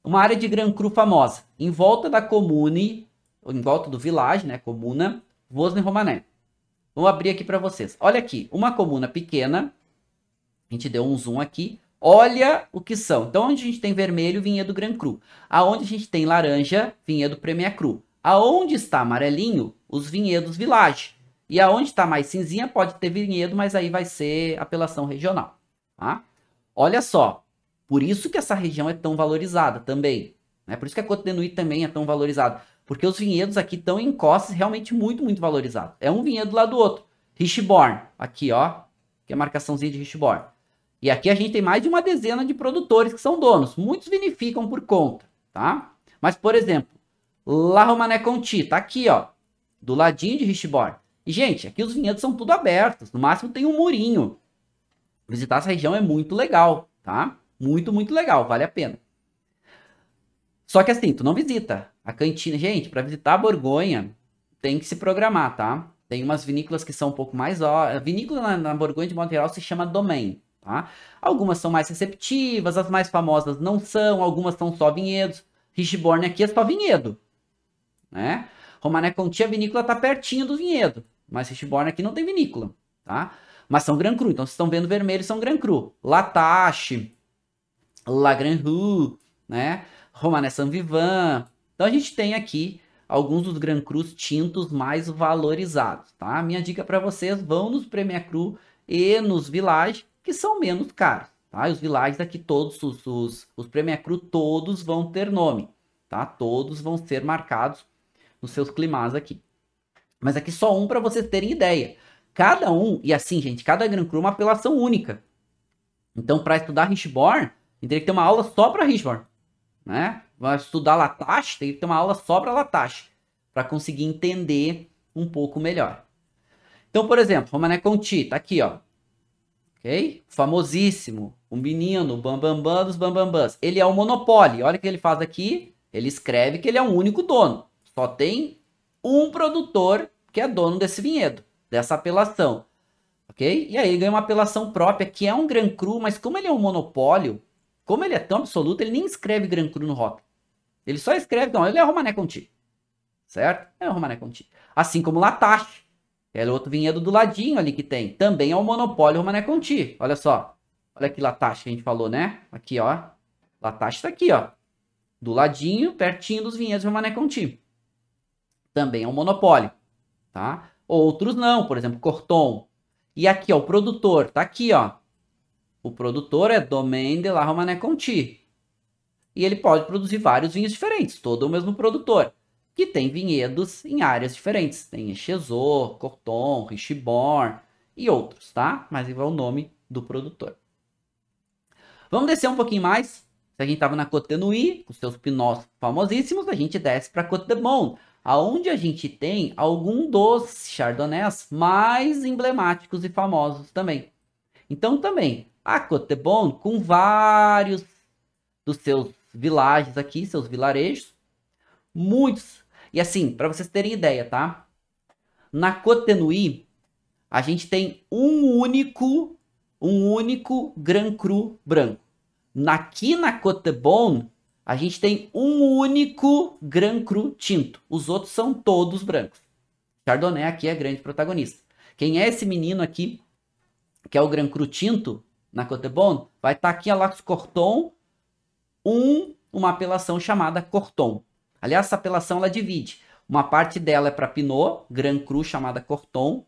uma área de Gran Cru famosa, em volta da comune, em volta do village, né, comuna, Vosne Romané. Vou abrir aqui para vocês. Olha aqui, uma comuna pequena, a gente deu um zoom aqui. Olha o que são. Então, onde a gente tem vermelho, vinhedo Gran Cru. Aonde a gente tem laranja, vinhedo Premier Cru. Aonde está amarelinho, os vinhedos Village. E aonde está mais cinzinha, pode ter vinhedo, mas aí vai ser apelação regional. Tá? Olha só. Por isso que essa região é tão valorizada também. Né? Por isso que a Nuit também é tão valorizada. Porque os vinhedos aqui estão em costas realmente muito, muito valorizados. É um vinhedo lá do outro. Richborn, aqui ó, que é a marcaçãozinha de Richborn. E aqui a gente tem mais de uma dezena de produtores que são donos. Muitos vinificam por conta, tá? Mas, por exemplo, La Romané Conti, tá aqui, ó, do ladinho de Richborn. E, gente, aqui os vinhedos são tudo abertos. No máximo tem um murinho. Visitar essa região é muito legal, tá? Muito, muito legal, vale a pena. Só que assim, tu não visita a cantina. Gente, para visitar a Borgonha, tem que se programar, tá? Tem umas vinícolas que são um pouco mais... A vinícola na, na Borgonha de Montreal se chama Domain. Tá? Algumas são mais receptivas, as mais famosas não são, algumas são só vinhedos. Richborn aqui é só vinhedo. Né? Romané Conti, a vinícola está pertinho do vinhedo, mas Richborn aqui não tem vinícola. Tá? Mas são Grand Cru, então vocês estão vendo vermelho, são Grand Cru. Latache, La Grand Rue, né? Romané Saint Vivant. Então a gente tem aqui alguns dos Grand Crus tintos mais valorizados, tá? Minha dica para vocês, vão nos Premier Cru e nos Village, que são menos caros. Tá? os villages aqui, todos os, os, os Premier Cru, todos vão ter nome. Tá? Todos vão ser marcados nos seus climas aqui. Mas aqui só um para vocês terem ideia. Cada um, e assim, gente, cada Grand Cru é uma apelação única. Então, para estudar Richborn, teria que ter uma aula só para Richborn. Né? Vai estudar Latache, tem que ter uma aula só para Latache. Para conseguir entender um pouco melhor. Então, por exemplo, Romané Conti, tá aqui, ó ok? Famosíssimo, um menino, o Bam Bam dos Bambambans. Ele é um monopólio. Olha o que ele faz aqui. Ele escreve que ele é um único dono. Só tem um produtor que é dono desse vinhedo, dessa apelação. Ok? E aí ele ganha uma apelação própria, que é um Gran Cru, mas como ele é um monopólio, como ele é tão absoluto, ele nem escreve Gran Cru no rótulo. Ele só escreve, não, ele é Romané Conti. Certo? É o Romané Conti. Assim como Latache. É outro vinhedo do ladinho ali que tem. Também é o monopólio Romané Conti. Olha só. Olha aqui Latache que a gente falou, né? Aqui, ó. Latache tá aqui, ó. Do ladinho, pertinho dos vinhedos Romané Conti. Também é um monopólio, tá? Outros não, por exemplo, Corton. E aqui, ó, o produtor, tá aqui, ó. O produtor é Domaine de la Romané Conti. E ele pode produzir vários vinhos diferentes, todo o mesmo produtor que tem vinhedos em áreas diferentes. Tem Echezot, Corton, Richborn e outros, tá? Mas é o nome do produtor. Vamos descer um pouquinho mais. Se a gente estava na Côte de Nuit, com seus pinós famosíssimos, a gente desce para Côte de Bon, aonde a gente tem algum dos chardonnays mais emblemáticos e famosos também. Então também, a Côte de Bon, com vários dos seus vilages aqui, seus vilarejos, muitos e assim, para vocês terem ideia, tá? Na Cotenui, a gente tem um único, um único Gran Cru branco. Aqui na Cotebon, a gente tem um único Gran Cru tinto. Os outros são todos brancos. Chardonnay aqui é grande protagonista. Quem é esse menino aqui, que é o Gran Cru tinto, na Cotebon, vai estar tá aqui a Lacus Corton, um, uma apelação chamada Corton. Aliás, essa apelação ela divide. Uma parte dela é para Pinot, Grand Cru, chamada Corton,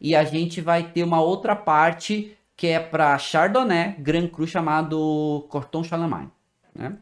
e a gente vai ter uma outra parte que é para Chardonnay, Grand Cru, chamado Corton Charlemagne. Né?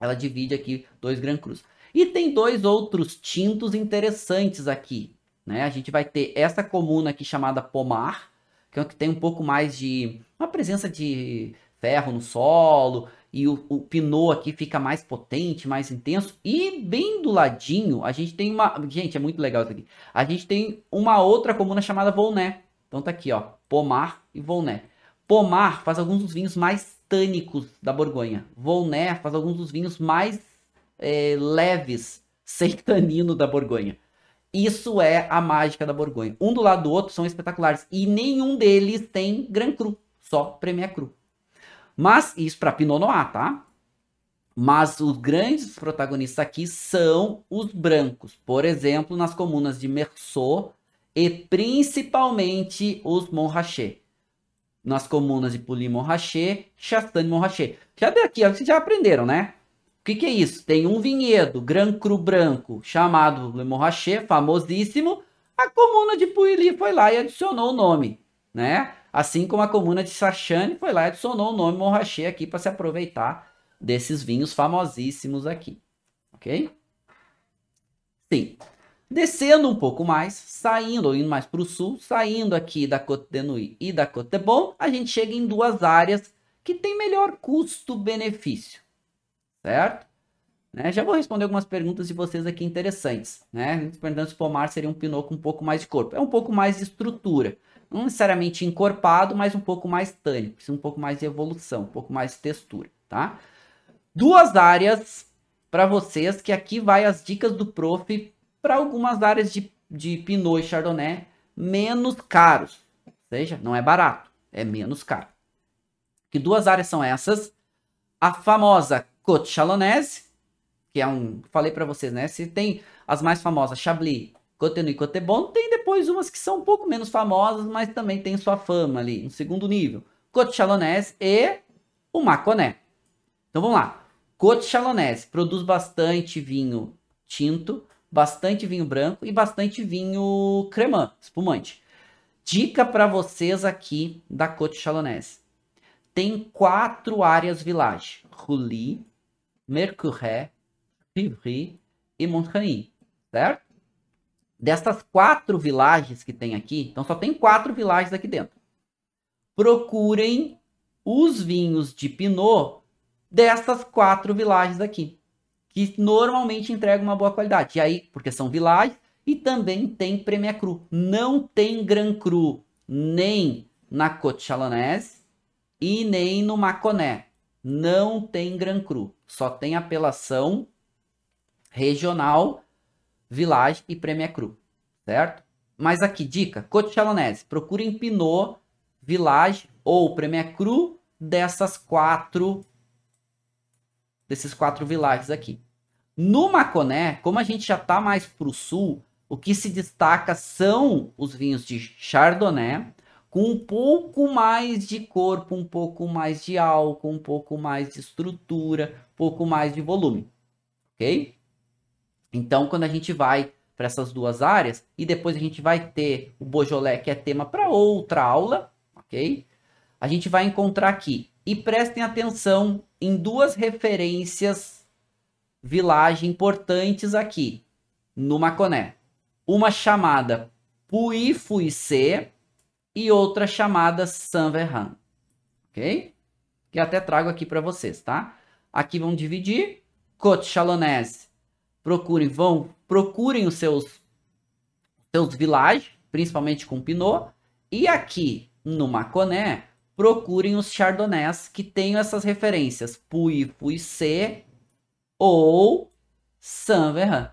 Ela divide aqui dois Grand Crus. E tem dois outros tintos interessantes aqui. Né? A gente vai ter essa comuna aqui chamada Pomar, que é o que tem um pouco mais de uma presença de ferro no solo, e o, o Pinot aqui fica mais potente, mais intenso. E bem do ladinho, a gente tem uma. Gente, é muito legal isso aqui. A gente tem uma outra comuna chamada Volnay. Então tá aqui, ó. Pomar e Volnay. Pomar faz alguns dos vinhos mais tânicos da Borgonha. Volnay faz alguns dos vinhos mais é, leves, <laughs> sem tanino da Borgonha. Isso é a mágica da Borgonha. Um do lado do outro são espetaculares. E nenhum deles tem Grand Cru, só Premier Cru. Mas isso para Pinot Noir, tá? Mas os grandes protagonistas aqui são os brancos. Por exemplo, nas comunas de Meursault e principalmente os Montrachet. Nas comunas de Pouilly Montrachet, Chastagne Montrachet. Já daqui, vocês já aprenderam, né? O que, que, é isso? Tem um vinhedo Grand Cru branco chamado Montrachet, famosíssimo. A comuna de Pouilly foi lá e adicionou o nome, né? Assim como a comuna de Sachane foi lá e adicionou o nome Montrachet aqui para se aproveitar desses vinhos famosíssimos aqui. Ok? Sim. Descendo um pouco mais, saindo, ou indo mais para o sul, saindo aqui da Côte de e da Côte de Bon, a gente chega em duas áreas que tem melhor custo-benefício. Certo? Né? Já vou responder algumas perguntas de vocês aqui interessantes. Né? Perguntando se o pomar seria um pinot com um pouco mais de corpo. É um pouco mais de estrutura não necessariamente encorpado, mas um pouco mais tânico, um pouco mais de evolução, um pouco mais de textura, tá? Duas áreas para vocês, que aqui vai as dicas do prof para algumas áreas de, de Pinot e Chardonnay menos caros. Ou seja, não é barato, é menos caro. Que duas áreas são essas? A famosa Côte Chalonnaise, que é um, falei para vocês, né? Se tem as mais famosas, Chablis, Cotenu e Cotebon, tem depois umas que são um pouco menos famosas, mas também tem sua fama ali, no segundo nível. Cote Chalonese e o Maconé. Então vamos lá. Cote Chalonese produz bastante vinho tinto, bastante vinho branco e bastante vinho cremant, espumante. Dica para vocês aqui da Cote Chalonese. Tem quatro áreas village: Rouly, Mercuré, Rivry e Montreuil, certo? Dessas quatro vilagens que tem aqui, então só tem quatro vilagens aqui dentro. Procurem os vinhos de Pinot dessas quatro vilagens aqui, que normalmente entregam uma boa qualidade. E aí, porque são vilagens, e também tem Premier Cru. Não tem Grand Cru nem na Côte Chalonnaise e nem no Maconé. Não tem Grand Cru. Só tem apelação regional Village e Premier Cru, certo? Mas aqui, dica, Côte Chalonnaise, procurem Pinot, Village ou Premier Cru dessas quatro, desses quatro villages aqui. No Maconé, como a gente já está mais para o sul, o que se destaca são os vinhos de Chardonnay, com um pouco mais de corpo, um pouco mais de álcool, um pouco mais de estrutura, um pouco mais de volume. Ok? Então, quando a gente vai para essas duas áreas, e depois a gente vai ter o Beaujolais, que é tema para outra aula, ok? A gente vai encontrar aqui. E prestem atenção em duas referências village importantes aqui no Maconé. Uma chamada Puy Fuissé e outra chamada Saint Verran, ok? Que até trago aqui para vocês, tá? Aqui vão dividir Côte Chalonnaise procurem, vão, procurem os seus, seus villages, principalmente com Pinot, e aqui no Maconé, procurem os Chardonnays que tenham essas referências, Puy, Puissé ou Saint Verran,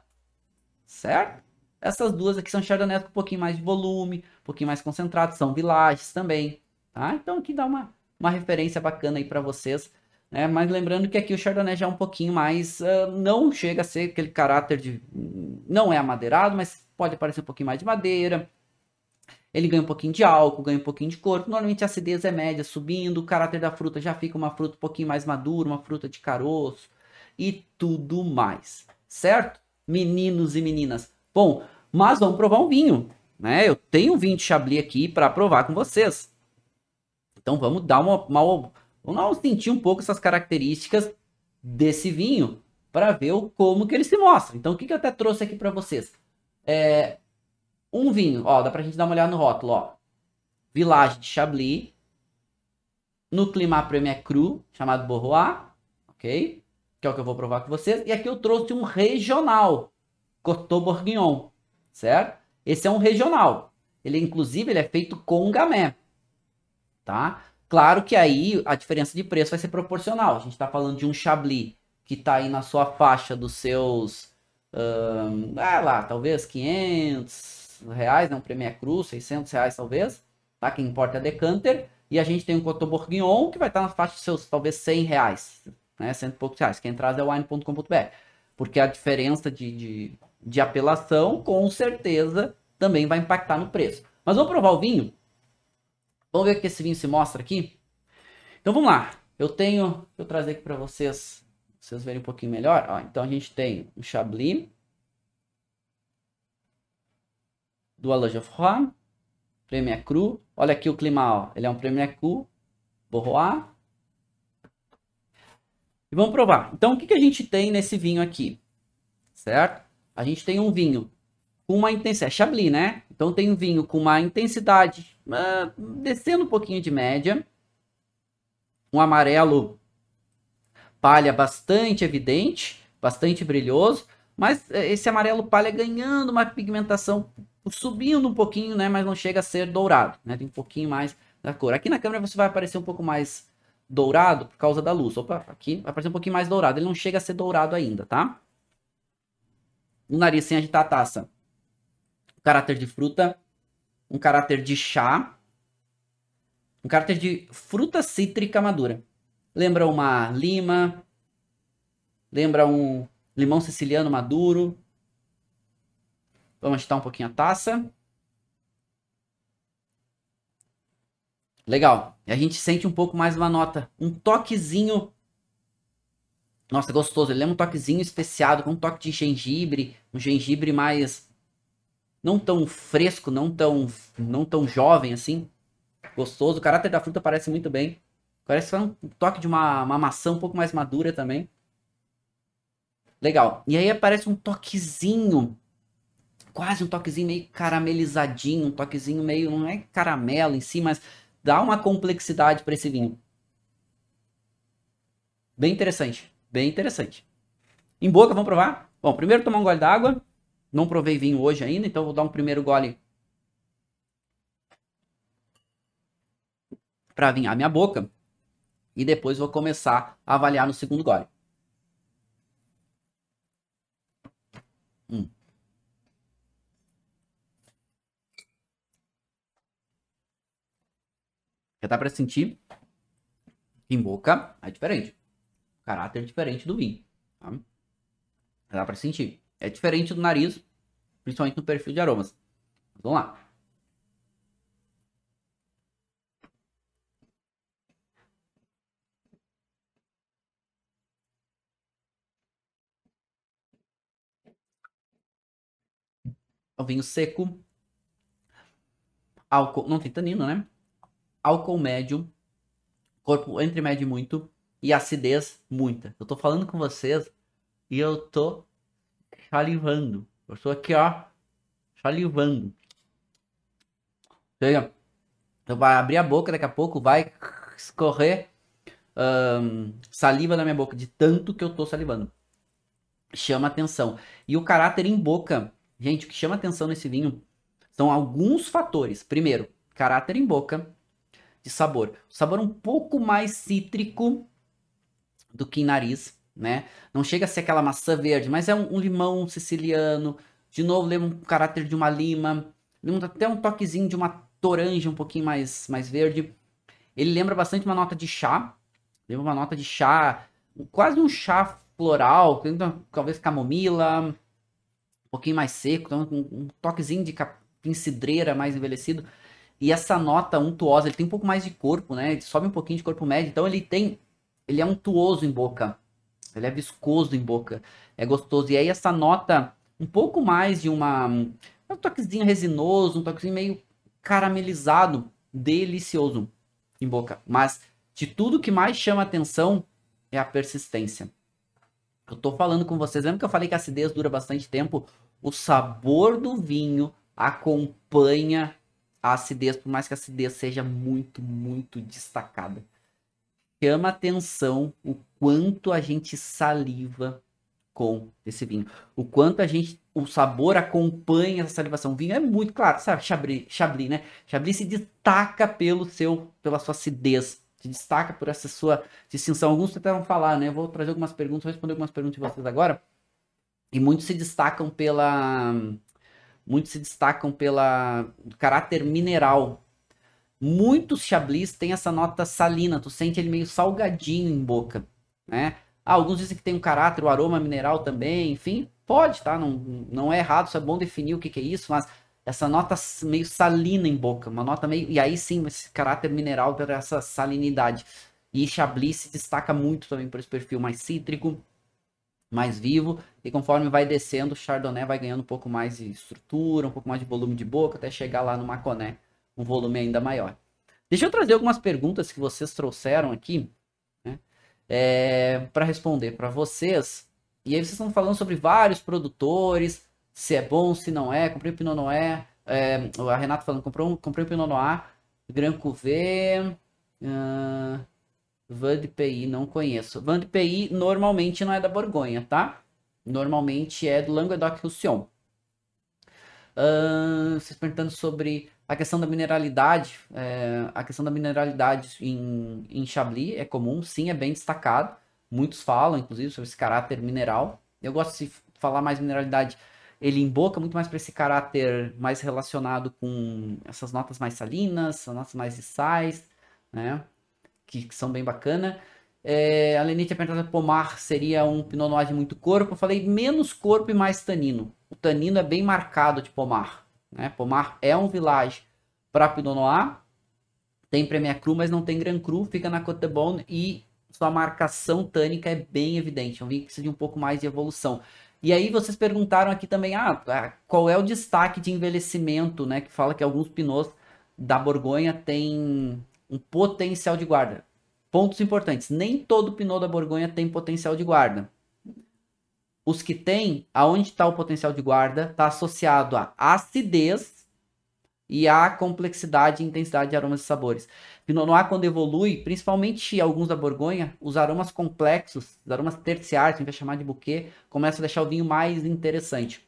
certo? Essas duas aqui são Chardonnays com um pouquinho mais de volume, um pouquinho mais concentrado, são villages também, tá? Então aqui dá uma, uma referência bacana aí para vocês né? Mas lembrando que aqui o Chardonnay já é um pouquinho mais. Uh, não chega a ser aquele caráter de. Não é amadeirado, mas pode parecer um pouquinho mais de madeira. Ele ganha um pouquinho de álcool, ganha um pouquinho de corpo. Normalmente a acidez é média, subindo, o caráter da fruta já fica uma fruta um pouquinho mais madura, uma fruta de caroço e tudo mais, certo? Meninos e meninas. Bom, mas vamos provar um vinho, né? Eu tenho um vinho de Chablis aqui para provar com vocês. Então vamos dar uma, uma vamos sentir um pouco essas características desse vinho para ver o, como que ele se mostra. Então o que, que eu até trouxe aqui para vocês? É, um vinho, ó, dá pra gente dar uma olhada no rótulo, ó. Village de Chablis, no Climat Premier Cru, chamado Borrois, ok? Que é o que eu vou provar com vocês. E aqui eu trouxe um regional, Coteau Bourguignon, certo? Esse é um regional. Ele, inclusive, ele é feito com gamé, tá? Claro que aí a diferença de preço vai ser proporcional. A gente está falando de um Chablis que está aí na sua faixa dos seus, um, ah lá, talvez 500, reais, né? Um Premier Cru, 600 reais talvez, tá? Que importa é decanter. E a gente tem um Coteau Bourguignon que vai estar na faixa de seus talvez 100 reais, né? Cento e poucos reais. Quem traz é wine.com.br. Porque a diferença de, de, de apelação, com certeza, também vai impactar no preço. Mas vamos provar o vinho? Vamos ver o que esse vinho se mostra aqui? Então vamos lá. Eu tenho, eu trazer aqui para vocês, vocês verem um pouquinho melhor. Ó, então a gente tem o Chablis, do Alain Geoffroy, Premier Cru. Olha aqui o clima, ó. ele é um Premier Cru, Borrois. E vamos provar. Então, o que, que a gente tem nesse vinho aqui? Certo? A gente tem um vinho com uma intensidade, é Chablis, né? Então tem um vinho com uma intensidade uh, descendo um pouquinho de média. Um amarelo palha bastante evidente, bastante brilhoso. Mas eh, esse amarelo palha ganhando uma pigmentação subindo um pouquinho, né? Mas não chega a ser dourado, né? Tem um pouquinho mais da cor. Aqui na câmera você vai aparecer um pouco mais dourado por causa da luz. Opa, aqui vai aparecer um pouquinho mais dourado. Ele não chega a ser dourado ainda, tá? O nariz sem agitar a taça. Um caráter de fruta. Um caráter de chá. Um caráter de fruta cítrica madura. Lembra uma lima. Lembra um limão siciliano maduro. Vamos agitar um pouquinho a taça. Legal. E a gente sente um pouco mais uma nota, um toquezinho. Nossa, gostoso. Ele é um toquezinho especiado, com um toque de gengibre, um gengibre mais não tão fresco, não tão não tão jovem assim. Gostoso. O caráter da fruta parece muito bem. Parece um toque de uma, uma maçã um pouco mais madura também. Legal. E aí aparece um toquezinho quase um toquezinho meio caramelizadinho, um toquezinho meio, não é caramelo em si, mas dá uma complexidade para esse vinho. Bem interessante, bem interessante. Em boca, vamos provar? Bom, primeiro tomar um gole d'água. Não provei vinho hoje ainda, então vou dar um primeiro gole para vinhar minha boca. E depois vou começar a avaliar no segundo gole. Hum. Já dá para sentir em boca é diferente. Caráter diferente do vinho. Tá? Já dá para sentir. É diferente do nariz, principalmente no perfil de aromas. Vamos lá. É o vinho seco. Álcool. Não tem tanino, né? Álcool médio, corpo entre médio muito e acidez muita. Eu tô falando com vocês e eu tô salivando. Eu tô aqui, ó, salivando. Chega. Eu vai abrir a boca daqui a pouco, vai escorrer saliva na minha boca de tanto que eu tô salivando. Chama atenção. E o caráter em boca, gente, o que chama atenção nesse vinho são alguns fatores. Primeiro, caráter em boca de sabor. O sabor um pouco mais cítrico do que em nariz, né? Não chega a ser aquela maçã verde, mas é um, um limão siciliano. De novo, lembra um caráter de uma lima. Lembra até um toquezinho de uma toranja um pouquinho mais, mais verde. Ele lembra bastante uma nota de chá. Lembra uma nota de chá, quase um chá floral, talvez camomila, um pouquinho mais seco, então um, toquezinho de em cidreira, mais envelhecido. E essa nota untuosa, ele tem um pouco mais de corpo, né? Ele sobe um pouquinho de corpo médio, então ele tem. Ele é untuoso em boca. Ele é viscoso em boca. É gostoso. E aí essa nota, um pouco mais de uma. Um toquezinho resinoso, um toquezinho meio caramelizado, delicioso em boca. Mas de tudo que mais chama atenção é a persistência. Eu tô falando com vocês, lembra que eu falei que a acidez dura bastante tempo? O sabor do vinho acompanha a acidez, por mais que a acidez seja muito, muito destacada. Chama atenção o quanto a gente saliva com esse vinho. O quanto a gente, o sabor acompanha essa salivação. O vinho é muito claro, sabe? Chablis, Chablis, né? Chablis se destaca pelo seu, pela sua acidez se destaca por essa sua distinção. Alguns tentaram falar, né? Eu vou trazer algumas perguntas, vou responder algumas perguntas de vocês agora. E muitos se destacam pela. Muitos se destacam pela caráter mineral. Muitos chablis têm essa nota salina, tu sente ele meio salgadinho em boca, né? Ah, alguns dizem que tem um caráter, o aroma mineral também, enfim, pode, tá? Não, não é errado, isso é bom definir o que, que é isso, mas essa nota meio salina em boca, uma nota meio. E aí sim, esse caráter mineral essa salinidade. E Chablis se destaca muito também por esse perfil mais cítrico, mais vivo. E conforme vai descendo, o Chardonnay vai ganhando um pouco mais de estrutura, um pouco mais de volume de boca, até chegar lá no Maconé, um volume ainda maior. Deixa eu trazer algumas perguntas que vocês trouxeram aqui, né, é, para responder para vocês. E aí vocês estão falando sobre vários produtores, se é bom, se não é. Comprei o Pinot Noir. É, a Renata falando, comprou comprei o Pinot Noir. Grand Cuvée. Uh, Van de PI, não conheço. Van de PI normalmente não é da Borgonha, tá? Normalmente é do Languedoc-Roussillon. Uh, vocês perguntando sobre a questão da mineralidade. É, a questão da mineralidade em, em Chablis é comum, sim, é bem destacado. Muitos falam, inclusive, sobre esse caráter mineral. Eu gosto de falar mais mineralidade ele emboca muito mais para esse caráter mais relacionado com essas notas mais salinas, essas notas mais de sais, né? Que, que são bem bacana. É, a Lenite perguntado pomar seria um Pinot Noir de muito corpo. Eu falei menos corpo e mais tanino. O tanino é bem marcado de pomar. Né? Pomar é um village para Pinot Noir. Tem Premier Cru, mas não tem Grand Cru. Fica na Côte de Bonne e sua marcação tânica é bem evidente. É um vinho que precisa de um pouco mais de evolução. E aí vocês perguntaram aqui também, ah, ah, qual é o destaque de envelhecimento, né? Que fala que alguns pinots da Borgonha têm um potencial de guarda. Pontos importantes. Nem todo pinot da Borgonha tem potencial de guarda. Os que têm, aonde está o potencial de guarda, está associado a acidez e a complexidade e intensidade de aromas e sabores. Pinot Noir, quando evolui, principalmente alguns da Borgonha, os aromas complexos, os aromas terciários, que a gente vai chamar de buquê, começam a deixar o vinho mais interessante.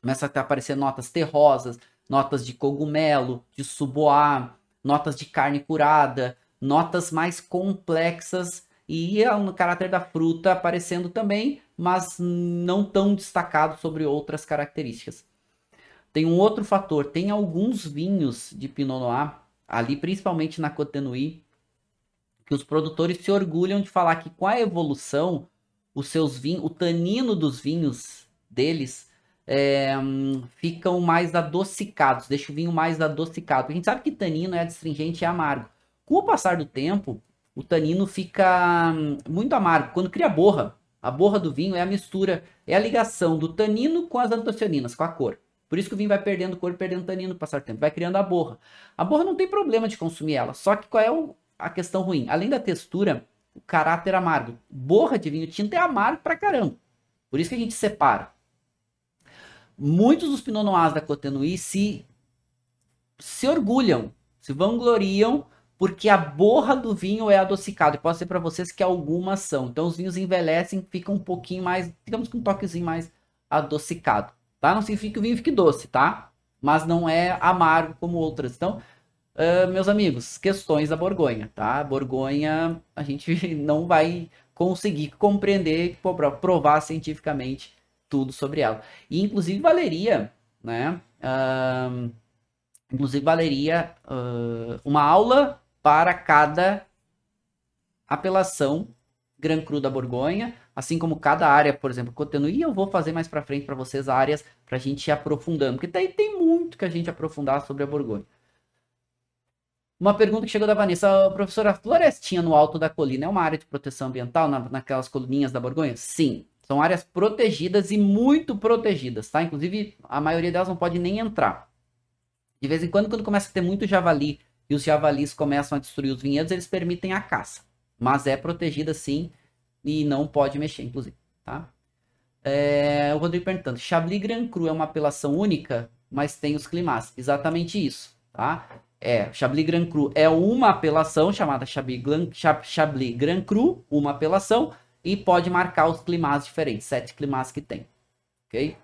Começa a aparecer notas terrosas, notas de cogumelo, de suboá, notas de carne curada, notas mais complexas e no caráter da fruta aparecendo também, mas não tão destacado sobre outras características. Tem um outro fator, tem alguns vinhos de Pinot Noir, ali principalmente na Côte Nuit, que os produtores se orgulham de falar que com a evolução, os seus vinhos, o tanino dos vinhos deles é, ficam mais adocicados, deixa o vinho mais adocicado. A gente sabe que tanino é adstringente e amargo. Com o passar do tempo, o tanino fica hum, muito amargo. Quando cria borra, a borra do vinho é a mistura, é a ligação do tanino com as antocianinas, com a cor. Por isso que o vinho vai perdendo cor, perdendo tanino no passar do tempo, vai criando a borra. A borra não tem problema de consumir ela, só que qual é a questão ruim? Além da textura, o caráter amargo. Borra de vinho tinto é amargo pra caramba. Por isso que a gente separa. Muitos dos Pinot Noirs da Cotenui se se orgulham, se vangloriam porque a borra do vinho é adocicada. E posso dizer para vocês que algumas são. Então os vinhos envelhecem, ficam um pouquinho mais, digamos com um toquezinho mais adocicado tá? Não significa que o vinho fique doce, tá? Mas não é amargo como outras. Então, uh, meus amigos, questões da Borgonha, tá? Borgonha, a gente <laughs> não vai conseguir compreender, provar cientificamente tudo sobre ela. E, inclusive, valeria, né? Uh, inclusive, valeria uh, uma aula para cada apelação Gran Cru da Borgonha, assim como cada área, por exemplo, Cotenui, eu vou fazer mais para frente para vocês áreas para a gente ir aprofundando, porque daí tem muito que a gente aprofundar sobre a Borgonha. Uma pergunta que chegou da Vanessa, professora, a florestinha no alto da colina é uma área de proteção ambiental na, naquelas coluninhas da Borgonha? Sim, são áreas protegidas e muito protegidas, tá? Inclusive, a maioria delas não pode nem entrar. De vez em quando, quando começa a ter muito javali e os javalis começam a destruir os vinhedos, eles permitem a caça. Mas é protegida sim e não pode mexer, inclusive, tá? É, o Rodrigo perguntando, Chablis Grand Cru é uma apelação única, mas tem os climas. Exatamente isso, tá? É, Chablis Grand Cru é uma apelação chamada Chablis, Chablis Grand Cru, uma apelação, e pode marcar os climas diferentes, sete climas que tem, ok?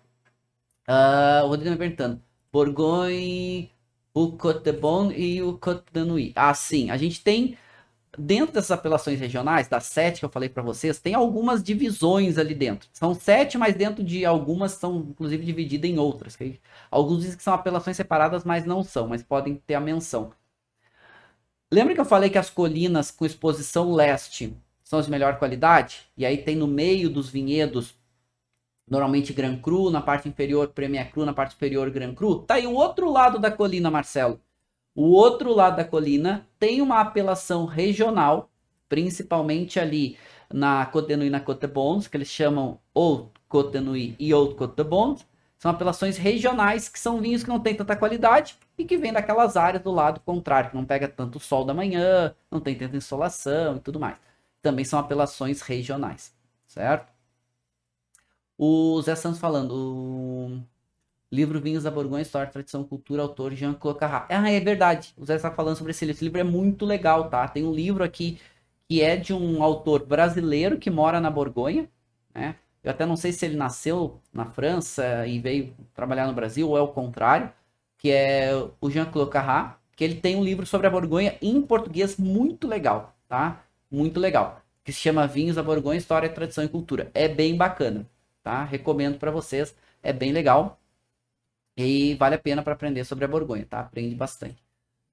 Uh, o Rodrigo perguntando, Bourgogne, o Côte de e o Côte de Nuit. Ah, sim, a gente tem dentro dessas apelações regionais, das sete que eu falei para vocês, tem algumas divisões ali dentro. São sete, mas dentro de algumas são, inclusive, divididas em outras. Okay? Alguns dizem que são apelações separadas, mas não são, mas podem ter a menção. Lembra que eu falei que as colinas com exposição leste são as de melhor qualidade? E aí tem no meio dos vinhedos, normalmente Gran Cru, na parte inferior Premier Cru, na parte superior Gran Cru. Tá aí o outro lado da colina, Marcelo o outro lado da colina tem uma apelação regional, principalmente ali na Cotenui e na Côte Bons, que eles chamam ou Cotenui e ou Côte Bons. São apelações regionais, que são vinhos que não têm tanta qualidade e que vêm daquelas áreas do lado contrário, que não pega tanto sol da manhã, não tem tanta insolação e tudo mais. Também são apelações regionais, certo? O Zé Santos falando, Livro Vinhos da Borgonha, História, Tradição, Cultura, autor Jean-Claude Carrat. Ah, é verdade. O Zé está falando sobre esse livro. Esse livro é muito legal, tá? Tem um livro aqui que é de um autor brasileiro que mora na Borgonha, né? Eu até não sei se ele nasceu na França e veio trabalhar no Brasil, ou é o contrário, que é o Jean-Claude Carrat, que ele tem um livro sobre a Borgonha em português muito legal, tá? Muito legal. Que se chama Vinhos da Borgonha, História, Tradição e Cultura. É bem bacana, tá? Recomendo para vocês. É bem legal. E vale a pena para aprender sobre a Borgonha, tá? Aprende bastante.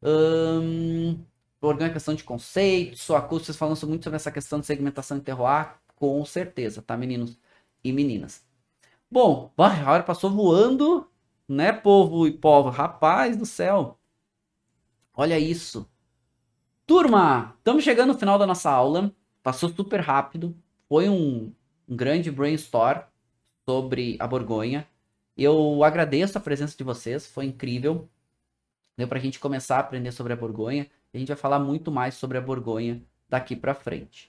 Hum, Borgonha é questão de conceitos, sua curso, vocês falam muito sobre essa questão de segmentação e terroir, com certeza, tá, meninos e meninas? Bom, a hora passou voando, né, povo e povo? Rapaz do céu, olha isso. Turma, estamos chegando no final da nossa aula, passou super rápido, foi um, um grande brainstorm sobre a Borgonha. Eu agradeço a presença de vocês, foi incrível. Deu para a gente começar a aprender sobre a Borgonha. A gente vai falar muito mais sobre a Borgonha daqui para frente.